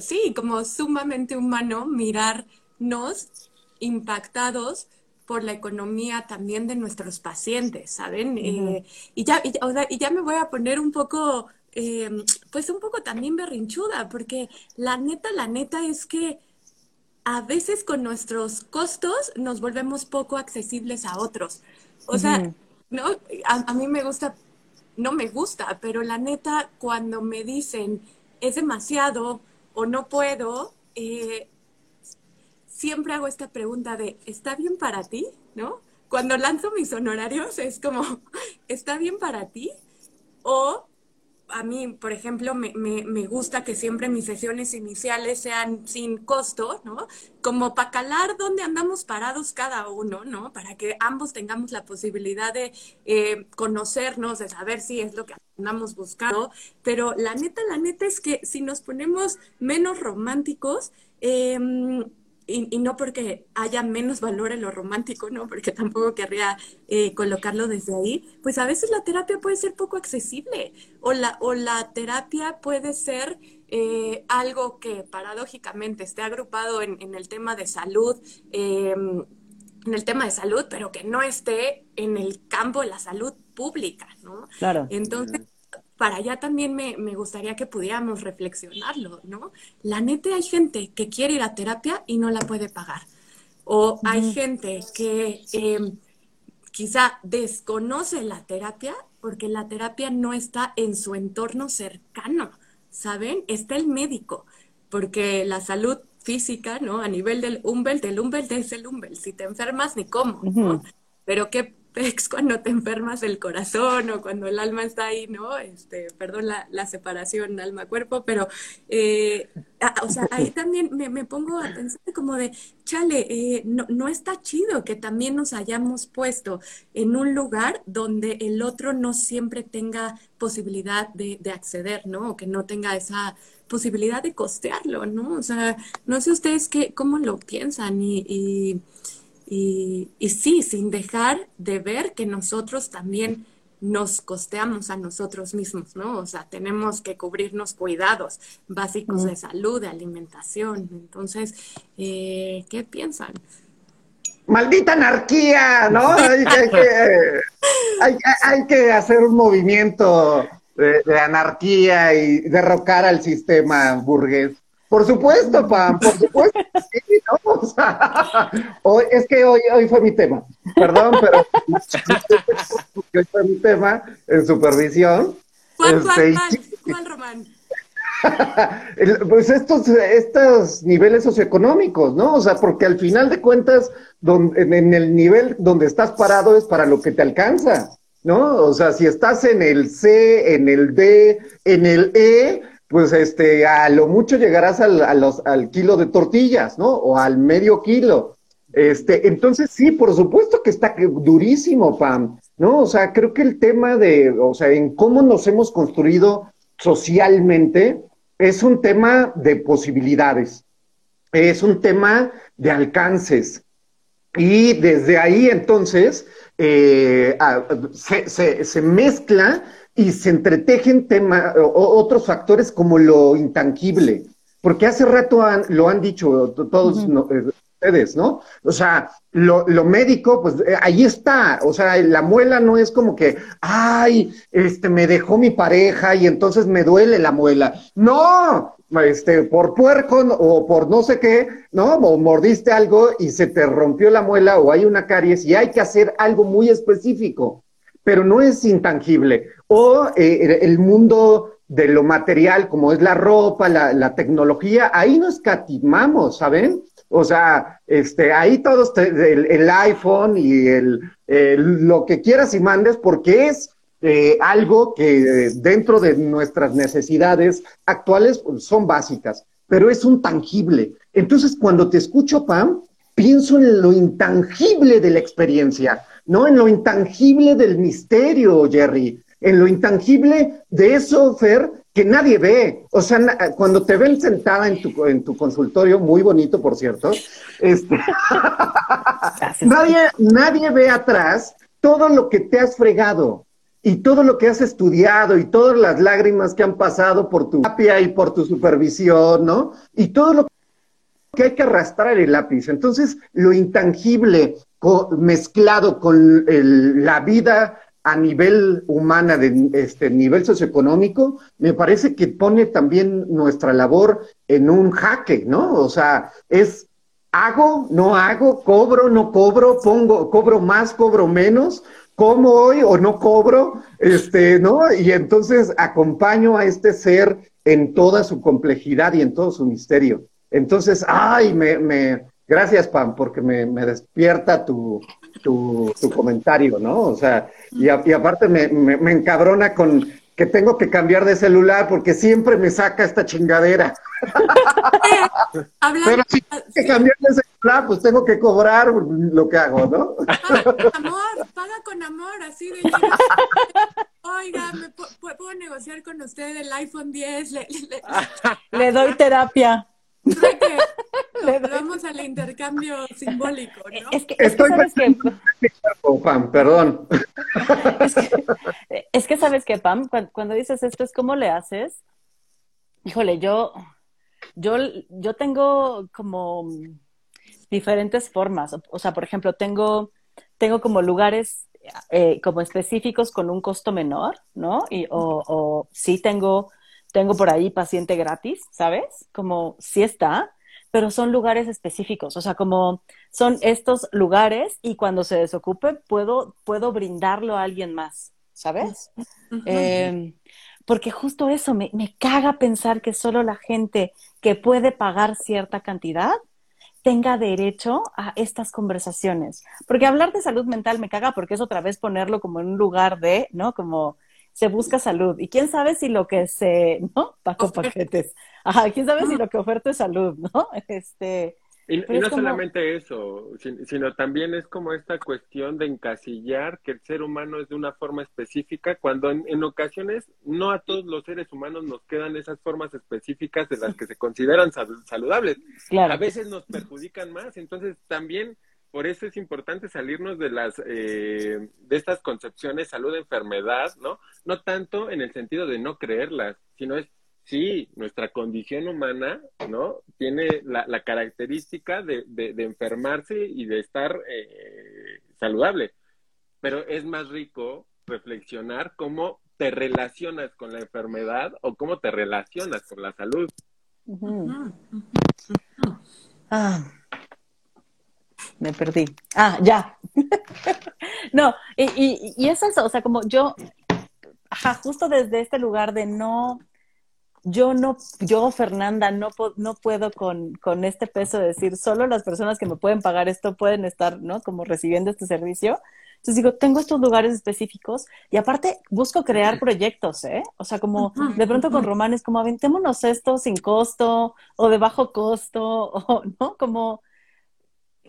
Speaker 3: sí, como sumamente humano mirarnos impactados por la economía también de nuestros pacientes, ¿saben? Eh, y, ya, y, ya me voy a poner un poco, eh, pues un poco también berrinchuda, porque la neta, la neta es que a veces con nuestros costos nos volvemos poco accesibles a otros. O sea, ¿no? a, mí me gusta no me gusta, pero la neta, cuando me dicen es demasiado o no puedo, eh, siempre hago esta pregunta de, ¿está bien para ti? ¿No? Cuando lanzo mis honorarios es como, ¿está bien para ti? O a mí, por ejemplo, me, me, gusta que siempre mis sesiones iniciales sean sin costo, ¿no? Como para calar dónde andamos parados cada uno, ¿no? Para que ambos tengamos la posibilidad de eh, conocernos, de saber si es lo que andamos buscando. Pero la neta, la neta es que si nos ponemos menos románticos, eh, y, no porque haya menos valor en lo romántico, ¿no? Porque tampoco querría eh, colocarlo desde ahí, pues a veces la terapia puede ser poco accesible o la, o la terapia puede ser eh, algo que paradójicamente esté agrupado en, el tema de salud, em, en el tema de salud, pero que no esté en el campo de la salud pública, ¿no?
Speaker 1: Claro.
Speaker 3: Entonces, para allá también me, gustaría que pudiéramos reflexionarlo, ¿no? La neta hay gente que quiere ir a terapia y no la puede pagar. O hay gente que em, quizá desconoce la terapia porque la terapia no está en su entorno cercano, ¿saben? Está el médico, porque la salud física, ¿no? A nivel del umbel, del umbel es el umbel. Si te enfermas, ni cómo, ¿no? Pero ¿qué cuando te enfermas el corazón o cuando el alma está ahí, ¿no? Este, perdón la, la separación alma-cuerpo, pero, eh, o sea, ahí también me, me, pongo a pensar como de, chale, eh, no, no está chido que también nos hayamos puesto en un lugar donde el otro no siempre tenga posibilidad de, de acceder, ¿no? O que no tenga esa posibilidad de costearlo, ¿no? O sea, no sé ustedes qué, cómo lo piensan y y, sí, sin dejar de ver que nosotros también nos costeamos a nosotros mismos, ¿no? O sea, tenemos que cubrirnos cuidados básicos de salud, de alimentación. Entonces, eh, ¿qué piensan?
Speaker 4: Maldita anarquía, ¿no? Hay, que, hacer un movimiento de, de, anarquía y derrocar al sistema burgués. Por supuesto, Pam, por supuesto. Hoy, es que hoy, hoy fue mi tema. Perdón, pero hoy fue mi tema en supervisión.
Speaker 3: ¿Cuál, este, cuál, Román?
Speaker 4: pues estos, estos niveles socioeconómicos, ¿no? O sea, porque al final de cuentas, en el nivel donde estás parado es para lo que te alcanza, ¿no? O sea, si estás en el C, en el D, en el E, pues este, a lo mucho llegarás al, a los, al kilo de tortillas, ¿no? O al medio kilo. Este, entonces sí, por supuesto que está durísimo, Pam, ¿no? O sea, creo que el tema de, o sea, en cómo nos hemos construido socialmente es un tema de posibilidades, es un tema de alcances. Y desde ahí entonces eh, se, se, se mezcla y se entretejen temas, otros factores como lo intangible, porque hace rato lo han dicho todos eh, ustedes, ¿no? O sea, lo, lo médico, pues eh, ahí está, o sea, la muela no es como que, ay, este, me dejó mi pareja y entonces me duele la muela. No, este, por puerco o por no sé qué, ¿no? O mordiste algo y se te rompió la muela o hay una caries y hay que hacer algo muy específico pero no es intangible. O eh, el mundo de lo material, como es la ropa, la, tecnología, ahí nos catimamos, ¿saben? O sea, este, ahí todos, el, iPhone y el, lo que quieras y mandes, porque es eh, algo que dentro de nuestras necesidades actuales pues, son básicas, pero es un tangible. Entonces, cuando te escucho, Pam, pienso en lo intangible de la experiencia no en lo intangible del misterio, Jerry, en lo intangible de eso, Fer, que nadie ve. O sea, cuando te ven sentada en tu, en tu consultorio, muy bonito, por cierto, este, nadie, nadie ve atrás todo lo que te has fregado y todo lo que has estudiado y todas las lágrimas que han pasado por tu terapia y por tu supervisión, ¿no? Y todo lo que hay que arrastrar el lápiz. Entonces, lo intangible, mezclado con la vida a nivel humana, de este nivel socioeconómico, me parece que pone también nuestra labor en un jaque, ¿no? O sea, es hago, no hago, cobro, no cobro, pongo, cobro más, cobro menos, como hoy o no cobro, este, ¿no? Y entonces acompaño a este ser en toda su complejidad y en todo su misterio. Entonces, ay, me, me, Gracias, Pam, porque me, despierta tu, tu, comentario, ¿no? O sea, y, aparte me, me, encabrona con que tengo que cambiar de celular porque siempre me saca esta chingadera. Pero si tengo que cambiar de celular, pues tengo que cobrar lo que hago, ¿no?
Speaker 3: Paga con amor, paga con amor, así de Oiga, ¿me puedo negociar con usted el iPhone 10?
Speaker 1: le doy terapia
Speaker 3: le vamos al intercambio simbólico, ¿no?
Speaker 1: Es que, es que sabes que...
Speaker 4: Pam, perdón.
Speaker 1: Es que, sabes que, Pam, cuando, dices esto es cómo le haces. Híjole, yo, yo, yo tengo como diferentes formas. O sea, por ejemplo, tengo, tengo como lugares eh, como específicos con un costo menor, ¿no? Y, o, o sí tengo tengo por ahí paciente gratis, ¿sabes? Como sí está, pero son lugares específicos, o sea, como son estos lugares y cuando se desocupe puedo, puedo brindarlo a alguien más, ¿sabes? Em, porque justo eso, me, me caga pensar que solo la gente que puede pagar cierta cantidad tenga derecho a estas conversaciones. Porque hablar de salud mental me caga porque es otra vez ponerlo como en un lugar de, ¿no? Como se busca salud. Y quién sabe si lo que se, ¿no? Paco Paquetes. Ajá, quién sabe si lo que oferta es salud, ¿no? Este,
Speaker 2: y, no solamente eso, sino también es como esta cuestión de encasillar que el ser humano es de una forma específica, cuando en, ocasiones no a todos los seres humanos nos quedan esas formas específicas de las que se consideran saludables. A veces nos perjudican más, entonces también por eso es importante salirnos de las eh, de estas concepciones salud enfermedad, ¿no? No tanto en el sentido de no creerlas, sino es sí, nuestra condición humana, ¿no? Tiene la, característica de, enfermarse y de estar eh, saludable, pero es más rico reflexionar cómo te relacionas con la enfermedad o cómo te relacionas con la salud.
Speaker 1: Ah, me perdí. Ah, ya. no, y, y, y es eso, o sea, como yo, ajá, justo desde este lugar de no yo no, yo, Fernanda, no, no puedo con, con, este peso de decir, solo las personas que me pueden pagar esto pueden estar, ¿no? Como recibiendo este servicio. Entonces digo, tengo estos lugares específicos y aparte busco crear proyectos, ¿eh? O sea, como de pronto con Román es como aventémonos esto sin costo o de bajo costo, o, ¿no? Como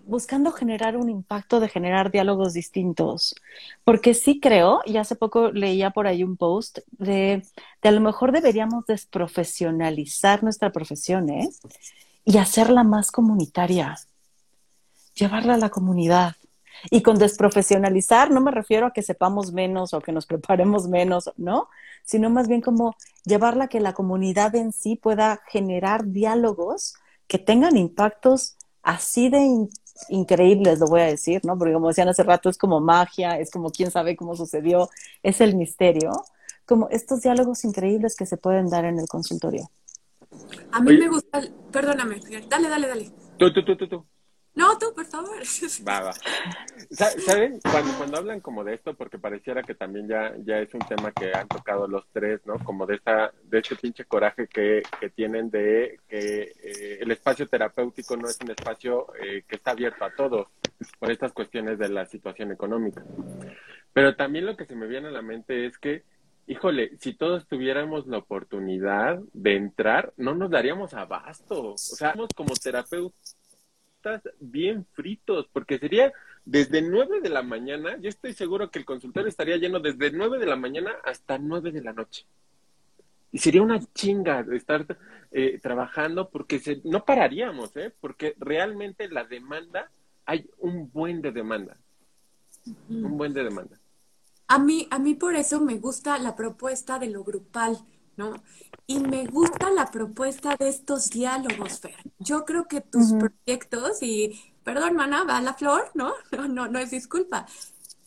Speaker 1: buscando generar un impacto de generar diálogos distintos. Porque sí creo, y hace poco leía por ahí un post, de, de a lo mejor deberíamos desprofesionalizar nuestra profesión, ¿eh? Y hacerla más comunitaria, llevarla a la comunidad. Y con desprofesionalizar no me refiero a que sepamos menos o que nos preparemos menos, ¿no? Sino más bien como llevarla a que la comunidad en sí pueda generar diálogos que tengan impactos así de increíbles, lo voy a decir, ¿no? Porque como decían hace rato, es como magia, es como quién sabe cómo sucedió, es el misterio, como estos diálogos increíbles que se pueden dar en el consultorio.
Speaker 3: A mí me gusta, perdóname, dale, dale, dale.
Speaker 2: Tú, tú, tú, tú, tú.
Speaker 3: No, tú, por favor.
Speaker 2: Va. ¿Saben? Cuando, cuando hablan como de esto, porque pareciera que también ya, ya es un tema que han tocado los tres, ¿no? Como de esta, de este pinche coraje que, que tienen de que eh, el espacio terapéutico no es un espacio eh, que está abierto a todos por estas cuestiones de la situación económica. Pero también lo que se me viene a la mente es que, híjole, si todos tuviéramos la oportunidad de entrar, no nos daríamos abasto. O sea, como terapeutas bien fritos, porque sería desde 9 de la mañana, yo estoy seguro que el consultorio estaría lleno desde 9 de la mañana hasta 9 de la noche. Y sería una chinga estar eh, trabajando porque se, no pararíamos, ¿eh? porque realmente la demanda, hay un buen de demanda. Un buen de demanda.
Speaker 3: A mí, a mí por eso me gusta la propuesta de lo grupal ¿no? Y me gusta la propuesta de estos diálogos, Fer. Yo creo que tus proyectos, y perdón, mana, va a la flor, ¿no? No, no, no es disculpa.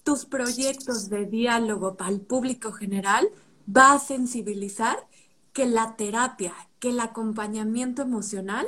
Speaker 3: Tus proyectos de diálogo para el público general va a sensibilizar que la terapia, que el acompañamiento emocional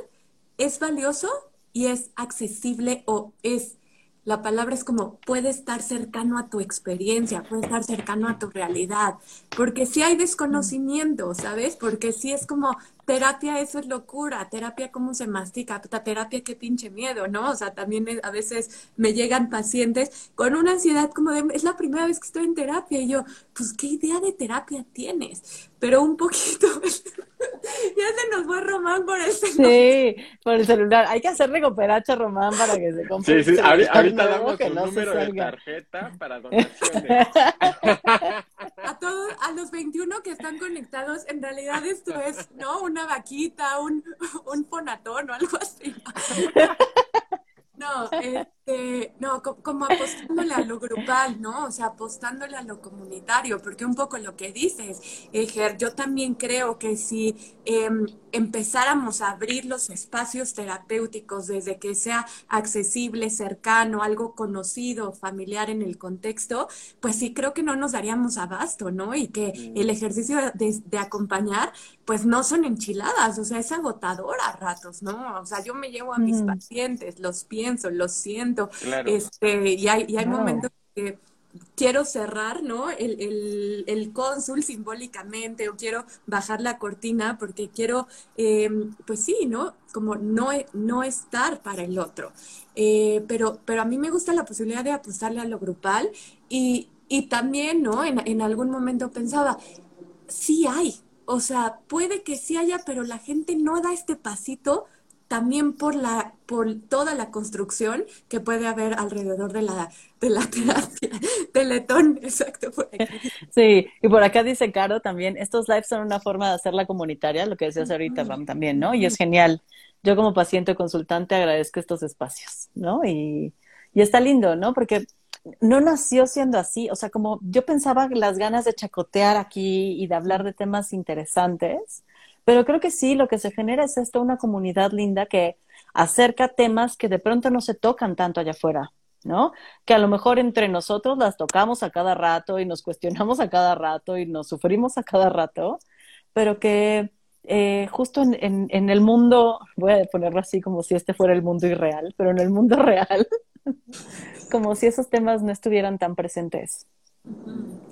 Speaker 3: es valioso y es accesible o es la palabra es como puede estar cercano a tu experiencia, puede estar cercano a tu realidad, porque si hay desconocimiento, ¿sabes? Porque si es como terapia, eso es locura, terapia, ¿cómo se mastica? Puta, terapia, qué pinche miedo, ¿no? O sea, también a veces me llegan pacientes con una ansiedad como de, es la primera vez que estoy en terapia, y yo, pues, ¿qué idea de terapia tienes? Pero un poquito, ya se nos fue Román por el celular.
Speaker 1: Sí, por el celular. Hay que hacerle cooperacha a Román para que se compre.
Speaker 2: Sí, sí, ahorita, damos un número de tarjeta para donaciones.
Speaker 3: A todos, a los 21 que están conectados, en realidad esto es, ¿no? Una vaquita, un, un fonatón o algo así. No, este, no, como apostándole a lo grupal, ¿no? O sea, apostándole a lo comunitario, porque un poco lo que dices, Eger, yo también creo que si em, empezáramos a abrir los espacios terapéuticos desde que sea accesible, cercano, algo conocido, familiar en el contexto, pues sí creo que no nos daríamos abasto, ¿no? Y que el ejercicio de, de acompañar, pues no son enchiladas, o sea, es agotador a ratos, ¿no? O sea, yo me llevo a mis pacientes, los pienso, los siento, este, y hay, y hay momentos que quiero cerrar, ¿no? El, el, el, cónsul simbólicamente o quiero bajar la cortina porque quiero, em, pues sí, ¿no? Como no, no estar para el otro. Eh, pero, pero a mí me gusta la posibilidad de apostarle a lo grupal y, y también, ¿no? En, en algún momento pensaba, sí hay, o sea, puede que sí haya, pero la gente no da este pasito también por la por toda la construcción que puede haber alrededor de la de la terapia teletón exacto
Speaker 1: sí y por acá dice Caro también estos lives son una forma de hacerla comunitaria lo que decías ahorita Ram también no y es genial. Yo como paciente consultante agradezco estos espacios no y y está lindo no porque no nació siendo así, o sea, como yo pensaba las ganas de chacotear aquí y de hablar de temas interesantes, pero creo que sí, lo que se genera es esto, una comunidad linda que acerca temas que de pronto no se tocan tanto allá afuera, ¿no? Que a lo mejor entre nosotros las tocamos a cada rato y nos cuestionamos a cada rato y nos sufrimos a cada rato, pero que eh, justo en, en, el mundo, voy a ponerlo así como si este fuera el mundo irreal, pero en el mundo real, como si esos temas no estuvieran tan presentes.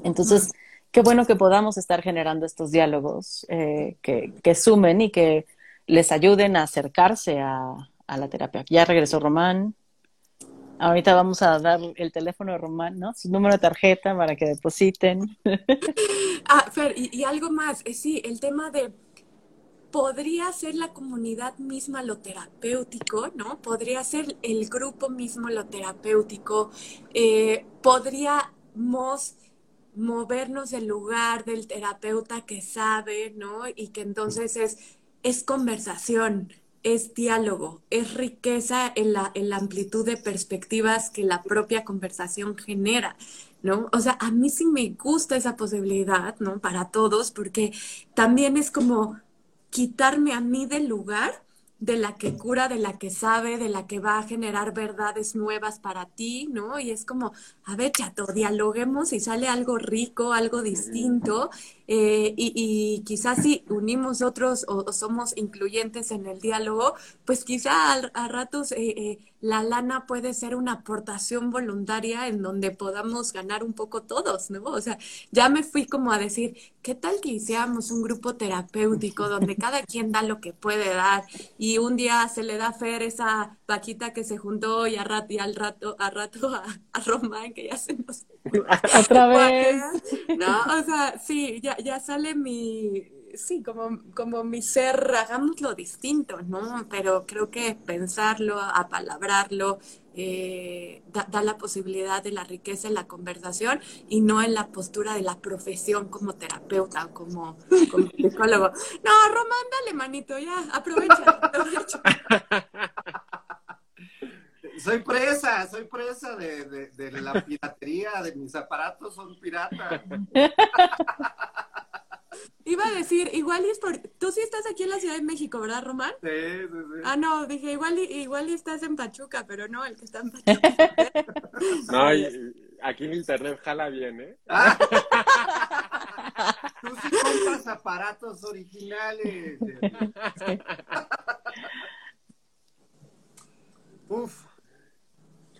Speaker 1: Entonces, qué bueno que podamos estar generando estos diálogos eh, que, sumen y que les ayuden a acercarse a, la terapia. Ya regresó Román. Ahorita vamos a dar el teléfono de Román, ¿no? Su número de tarjeta para que depositen.
Speaker 3: ah, y algo más. Eh, sí, el tema de podría ser la comunidad misma lo terapéutico, ¿no? Podría ser el grupo mismo lo terapéutico. Eh, podríamos movernos del lugar del terapeuta que sabe, ¿no? Y que entonces es, es conversación, es diálogo, es riqueza en la, en la amplitud de perspectivas que la propia conversación genera, ¿no? O sea, a mí sí me gusta esa posibilidad, ¿no? Para todos, porque también es como quitarme a mí del lugar de la que cura, de la que sabe, de la que va a generar verdades nuevas para ti, ¿no? Y es como, a ver, chato, dialoguemos y sale algo rico, algo distinto, eh, y, quizás si unimos otros o, somos incluyentes en el diálogo, pues quizá a, ratos eh, eh, la lana puede ser una aportación voluntaria en donde podamos ganar un poco todos, ¿no? O sea, ya me fui como a decir, ¿qué tal que hiciéramos un grupo terapéutico donde cada quien da lo que puede dar y un día se le da a Fer esa vaquita que se juntó y, a rato, y al rato, a rato a, a Román que ya se nos...
Speaker 1: Otra vez.
Speaker 3: ¿No? O sea, sí, ya, ya sale mi, sí, como, como mi ser, hagámoslo distinto, ¿no? Pero creo que pensarlo, apalabrarlo, eh, da, la posibilidad de la riqueza en la conversación y no en la postura de la profesión como terapeuta o como, como psicólogo. No, Román, dale manito, ya, aprovecha. aprovecha.
Speaker 5: Soy presa, soy presa de, de, la piratería, de mis aparatos son piratas.
Speaker 3: Iba a decir, igual y es por... Tú sí estás aquí en la Ciudad de México, ¿verdad, Román?
Speaker 5: Sí, sí, sí.
Speaker 3: Ah, no, dije, igual y, igual y estás en Pachuca, pero no, el que está en Pachuca.
Speaker 2: no, aquí en internet jala bien, ¿eh?
Speaker 5: Tú sí compras aparatos originales.
Speaker 2: Uf.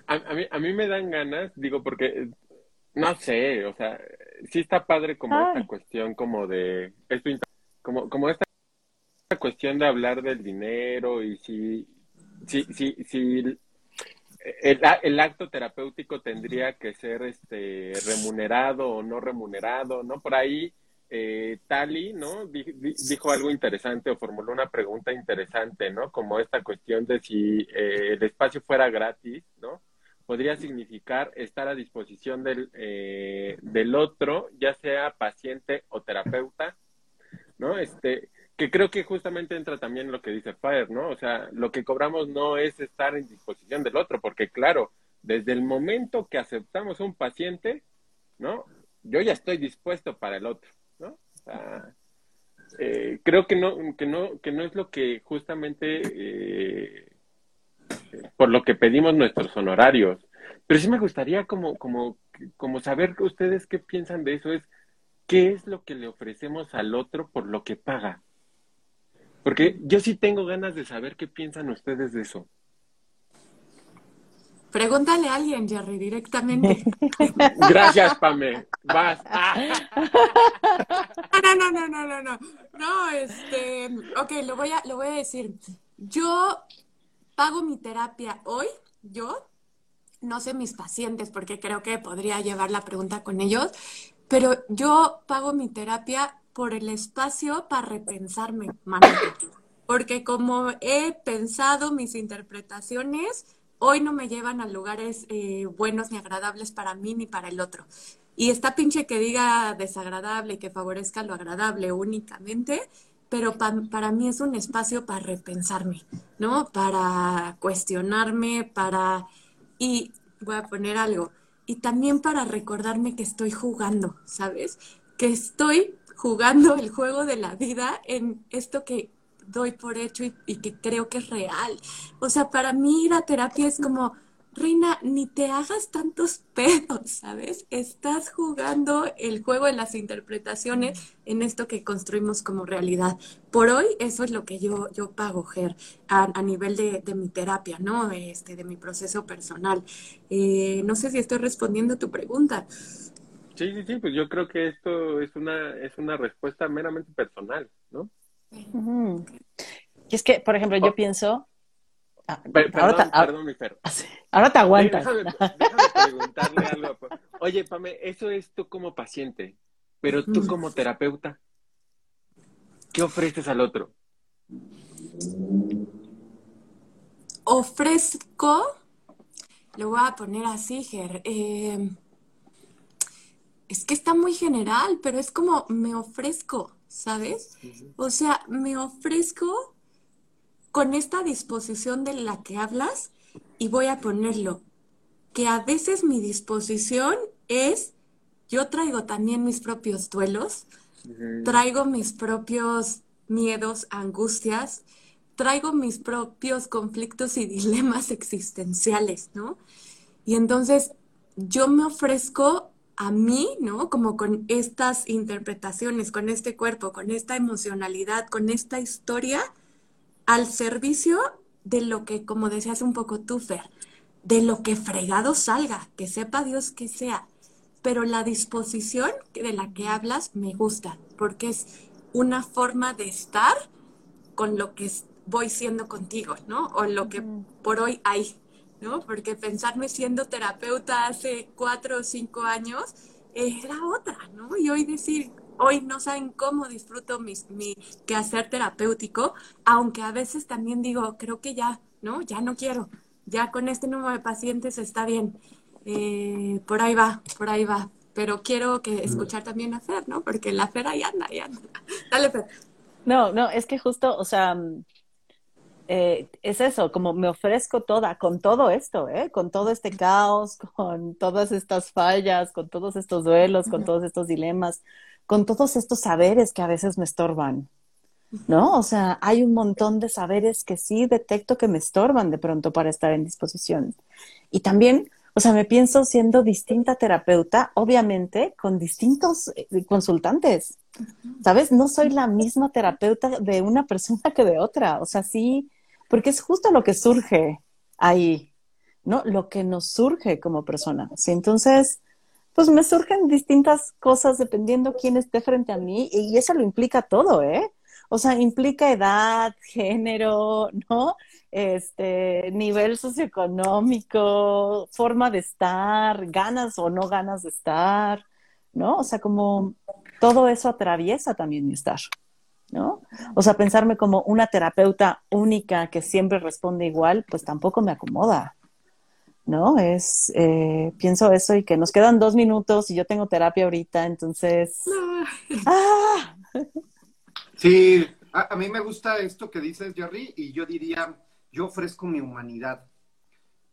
Speaker 2: A, mí, a mí me dan ganas, digo, porque, no sé, o sea, sí está padre como esta cuestión como de, esto, como, como esta cuestión de hablar del dinero y si, si, si, si el, el, acto terapéutico tendría que ser este remunerado o no remunerado, ¿no? Por ahí eh, Tali, ¿no? Dijo algo interesante o formuló una pregunta interesante, ¿no? Como esta cuestión de si eh, el espacio fuera gratis, ¿no? Podría significar estar a disposición del, eh, del otro, ya sea paciente o terapeuta, ¿no? Este, que creo que justamente entra también lo que dice Fire, ¿no? O sea, lo que cobramos no es estar en disposición del otro, porque claro, desde el momento que aceptamos un paciente, ¿no? Yo ya estoy dispuesto para el otro. Eh, creo que no, que no, que no es lo que justamente eh, por lo que pedimos nuestros honorarios. Pero sí me gustaría como, como, como saber ustedes qué piensan de eso, es qué es lo que le ofrecemos al otro por lo que paga. Porque yo sí tengo ganas de saber qué piensan ustedes de eso.
Speaker 3: Pregúntale a alguien, Jerry, directamente.
Speaker 2: Gracias, Pame. Vas.
Speaker 3: No, no, no, no, no, no. No, este, ok, lo voy a, lo voy a decir. Yo pago mi terapia hoy, yo, no sé mis pacientes, porque creo que podría llevar la pregunta con ellos, pero yo pago mi terapia por el espacio para repensarme, Manita. Porque como he pensado mis interpretaciones, hoy no me llevan a lugares eh, buenos ni agradables para mí ni para el otro. Y está pinche que diga desagradable y que favorezca lo agradable únicamente, pero pa- para mí es un espacio para repensarme, ¿no? Para cuestionarme, para... Y voy a poner algo. Y también para recordarme que estoy jugando, ¿sabes? Que estoy jugando el juego de la vida en esto que doy por hecho y, que creo que es real. O sea, para mí ir a terapia es como, Reina, ni te hagas tantos pedos, ¿sabes? Estás jugando el juego de las interpretaciones en esto que construimos como realidad. Por hoy, eso es lo que yo, yo pago, Ger, a, a nivel de, de mi terapia, ¿no? Este, de mi proceso personal. Eh, no sé si estoy respondiendo a tu pregunta.
Speaker 2: Sí, sí, sí, pues yo creo que esto es una, es una respuesta meramente personal, ¿no?
Speaker 1: Y es que, por ejemplo, yo
Speaker 2: Oh.
Speaker 1: pienso. Ah,
Speaker 2: Per-
Speaker 1: ahora,
Speaker 2: perdón,
Speaker 1: te, ah-
Speaker 2: perdón, mi Fer.
Speaker 1: ahora te
Speaker 2: Oye,
Speaker 1: aguantas.
Speaker 2: déjame, déjame preguntarle algo. a Pa- Oye, Pame, eso es tú como paciente, pero tú como terapeuta, ¿qué ofreces al otro?
Speaker 3: ofrezco, lo voy a poner así, Ger, eh, es que está muy general, pero es como me ofrezco, ¿sabes? O sea, me ofrezco con esta disposición de la que hablas y voy a ponerlo, que a veces mi disposición es, yo traigo también mis propios duelos, traigo mis propios miedos, angustias, traigo mis propios conflictos y dilemas existenciales, ¿no? Y entonces yo me ofrezco a mí, ¿no? Como con estas interpretaciones, con este cuerpo, con esta emocionalidad, con esta historia, al servicio de lo que, como decías un poco tú, Fer, de lo que fregado salga, que sepa Dios que sea. Pero la disposición de la que hablas me gusta, porque es una forma de estar con lo que voy siendo contigo, ¿no? O lo que por hoy hay, ¿no? Porque pensarme siendo terapeuta hace cuatro o cinco años era otra, ¿no? Y hoy decir, hoy no saben cómo disfruto mis, mi quehacer terapéutico, aunque a veces también digo, creo que ya, ¿no? Ya no quiero, ya con este número de pacientes está bien. Eh, por ahí va, por ahí va. Pero quiero que escuchar también a Fer, ¿no? Porque la Fer ahí anda, ahí anda. Dale, Fer.
Speaker 1: No, no, es que justo, o sea, mm, eh, es eso, como me ofrezco toda, con todo esto, ¿eh? Con todo este caos, con todas estas fallas, con todos estos duelos, con todos estos dilemas, con todos estos saberes que a veces me estorban, ¿no? O sea, hay un montón de saberes que sí detecto que me estorban de pronto para estar en disposición. Y también, o sea, me pienso siendo distinta terapeuta, obviamente, con distintos eh, consultantes. ¿Sabes? No soy la misma terapeuta de una persona que de otra. O sea, sí, porque es justo lo que surge ahí, ¿no? Lo que nos surge como personas. Y entonces, pues me surgen distintas cosas dependiendo quién esté frente a mí y eso lo implica todo, ¿eh? O sea, implica edad, género, ¿no? Este, nivel socioeconómico, forma de estar, ganas o no ganas de estar, ¿no? O sea, como todo eso atraviesa también mi estar, ¿no? O sea, pensarme como una terapeuta única que siempre responde igual, pues tampoco me acomoda, ¿no? Es, eh, pienso eso y que nos quedan dos minutos y yo tengo terapia ahorita, entonces, ¡ah!
Speaker 5: Sí, a, a mí me gusta esto que dices, Jerry, y yo diría, yo ofrezco mi humanidad,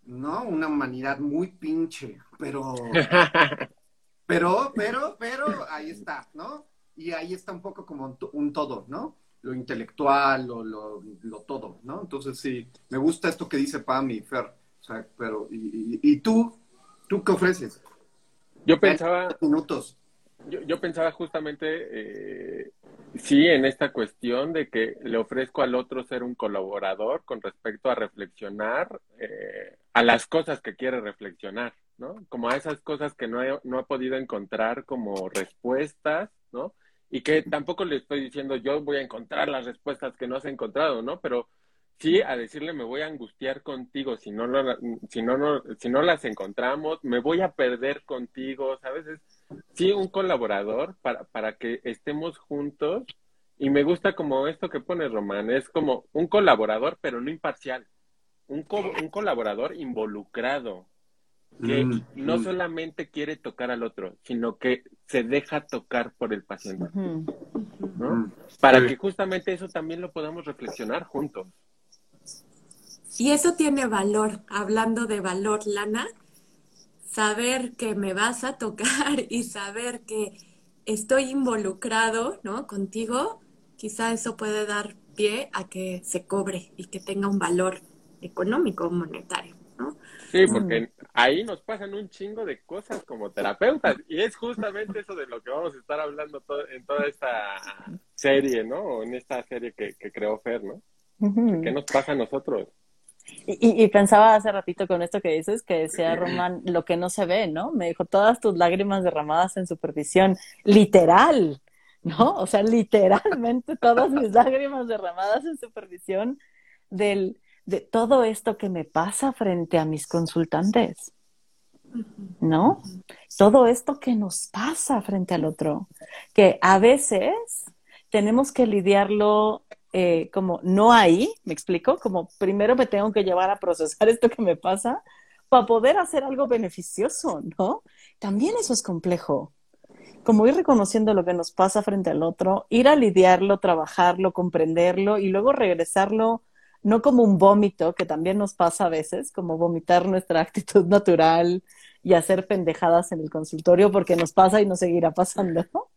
Speaker 5: ¿no? Una humanidad muy pinche, pero, pero, pero, pero, ahí está, ¿no? Y ahí está un poco como un, to- un todo, ¿no? Lo intelectual, lo, lo, lo todo, ¿no? Entonces sí, me gusta esto que dice Pam y Fer, sea, pero, y, y- y tú, ¿tú qué ofreces?
Speaker 2: Yo pensaba,
Speaker 5: minutos.
Speaker 2: yo, yo pensaba justamente, eh, sí en esta cuestión de que le ofrezco al otro ser un colaborador con respecto a reflexionar eh, a las cosas que quiere reflexionar, ¿no? Como a esas cosas que no, no ha podido encontrar como respuestas, ¿no? Y que tampoco le estoy diciendo yo voy a encontrar las respuestas que no has encontrado, ¿no? Pero sí a decirle me voy a angustiar contigo si no, lo, si no, no, si no las encontramos, me voy a perder contigo, ¿sabes? Es, sí, un colaborador para, para que estemos juntos. Y me gusta como esto que pone Román, es como un colaborador, pero no imparcial. Un, co un colaborador involucrado, que
Speaker 5: Mm,
Speaker 2: no
Speaker 5: mm.
Speaker 2: solamente quiere tocar al otro, sino que se deja tocar por el paciente. ¿no?
Speaker 5: Mm.
Speaker 2: Para
Speaker 5: Sí.
Speaker 2: que justamente eso también lo podamos reflexionar juntos.
Speaker 3: Y eso tiene valor, hablando de valor, Lana, saber que me vas a tocar y saber que estoy involucrado, ¿no? Contigo, quizá eso puede dar pie a que se cobre y que tenga un valor económico o monetario, ¿no?
Speaker 2: Sí, porque ahí nos pasan un chingo de cosas como terapeutas y es justamente eso de lo que vamos a estar hablando to- en toda esta serie, ¿no? En esta serie que, que creó Fer, ¿no? ¿Qué nos pasa a nosotros?
Speaker 1: Y, pensaba hace ratito con esto que dices, que decía Román, lo que no se ve, ¿no? Me dijo, todas tus lágrimas derramadas en supervisión, literal, ¿no? O sea, literalmente todas mis lágrimas derramadas en supervisión del, de todo esto que me pasa frente a mis consultantes, ¿no? Todo esto que nos pasa frente al otro, que a veces tenemos que lidiarlo eh, como no ahí, me explico, como primero me tengo que llevar a procesar esto que me pasa para poder hacer algo beneficioso, ¿no? También eso es complejo. Como ir reconociendo lo que nos pasa frente al otro, ir a lidiarlo, trabajarlo, comprenderlo y luego regresarlo, no como un vómito, que también nos pasa a veces, como vomitar nuestra actitud natural y hacer pendejadas en el consultorio porque nos pasa y nos seguirá pasando, ¿no?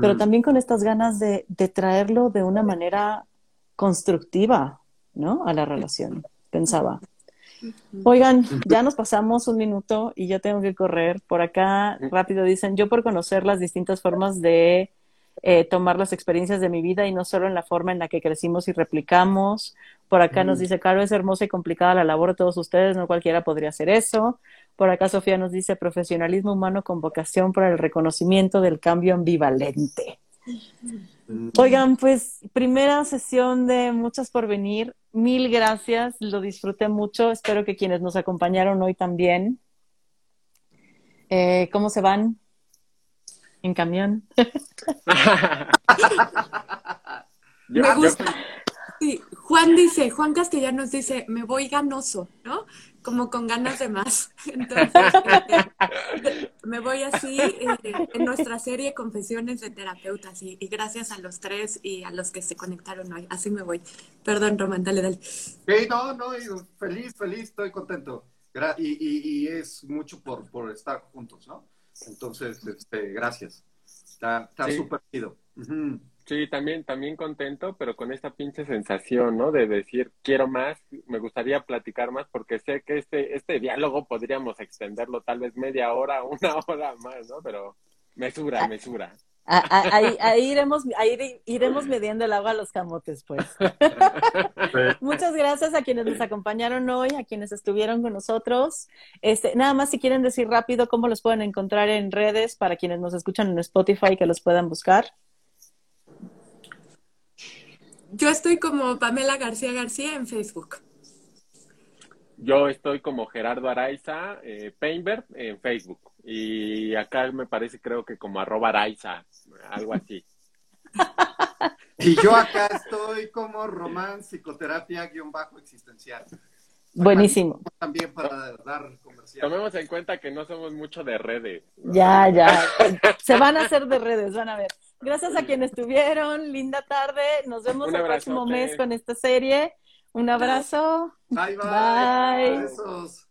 Speaker 1: Pero también con estas ganas de, de traerlo de una manera constructiva, ¿no? A la relación, pensaba. Oigan, ya nos pasamos un minuto y yo tengo que correr. Por acá, rápido dicen, yo por conocer las distintas formas de eh, tomar las experiencias de mi vida y no solo en la forma en la que crecimos y replicamos. Por acá nos dice, Caro, es hermosa y complicada la labor de todos ustedes, no cualquiera podría hacer eso. Por acá Sofía nos dice, profesionalismo humano con vocación para el reconocimiento del cambio ambivalente. Oigan, pues primera sesión de muchas por venir. Mil gracias, lo disfruté mucho. Espero que quienes nos acompañaron hoy también. Eh, ¿Cómo se van? ¿En camión?
Speaker 3: Me gusta. Sí, Juan dice, Juan Castellanos dice, me voy ganoso, ¿no? Como con ganas de más. Entonces, eh, me voy así eh, en nuestra serie Confesiones de Terapeutas y, y gracias a los tres y a los que se conectaron hoy. Así me voy. Perdón, Román, dale, dale.
Speaker 5: Sí, no, no, feliz, feliz, estoy contento. Gra- y, y, y es mucho por, por estar juntos, ¿no? Entonces, este, gracias. Está está
Speaker 2: Sí.
Speaker 5: súper chido. Ujú.
Speaker 2: Sí, también, también contento, pero con esta pinche sensación, ¿no? De decir, quiero más, me gustaría platicar más, porque sé que este, este diálogo podríamos extenderlo tal vez media hora, una hora más, ¿no? Pero mesura, mesura.
Speaker 1: Ah, ah, Ahí, ahí iremos, ahí iremos midiendo el agua a los camotes, pues. Muchas gracias a quienes nos acompañaron hoy, a quienes estuvieron con nosotros. Este, nada más si quieren decir rápido cómo los pueden encontrar en redes para quienes nos escuchan en Spotify que los puedan buscar.
Speaker 3: Yo estoy como Pamela García García en Facebook.
Speaker 2: Yo estoy como Gerardo Araiza, eh, Painberg, en Facebook. Y acá me parece, creo que como arroba Araiza, algo así.
Speaker 5: Y yo acá estoy como Román Psicoterapia guion bajo existencial.
Speaker 1: Buenísimo.
Speaker 5: También para dar comercial.
Speaker 2: Tomemos en cuenta que no somos mucho de redes.
Speaker 1: Ya, ya. Se van a hacer de redes, van a ver. Gracias a quienes estuvieron. Linda tarde. Nos vemos el próximo mes con esta serie. Un abrazo.
Speaker 5: Bye, bye.
Speaker 1: Bye.
Speaker 5: Besos.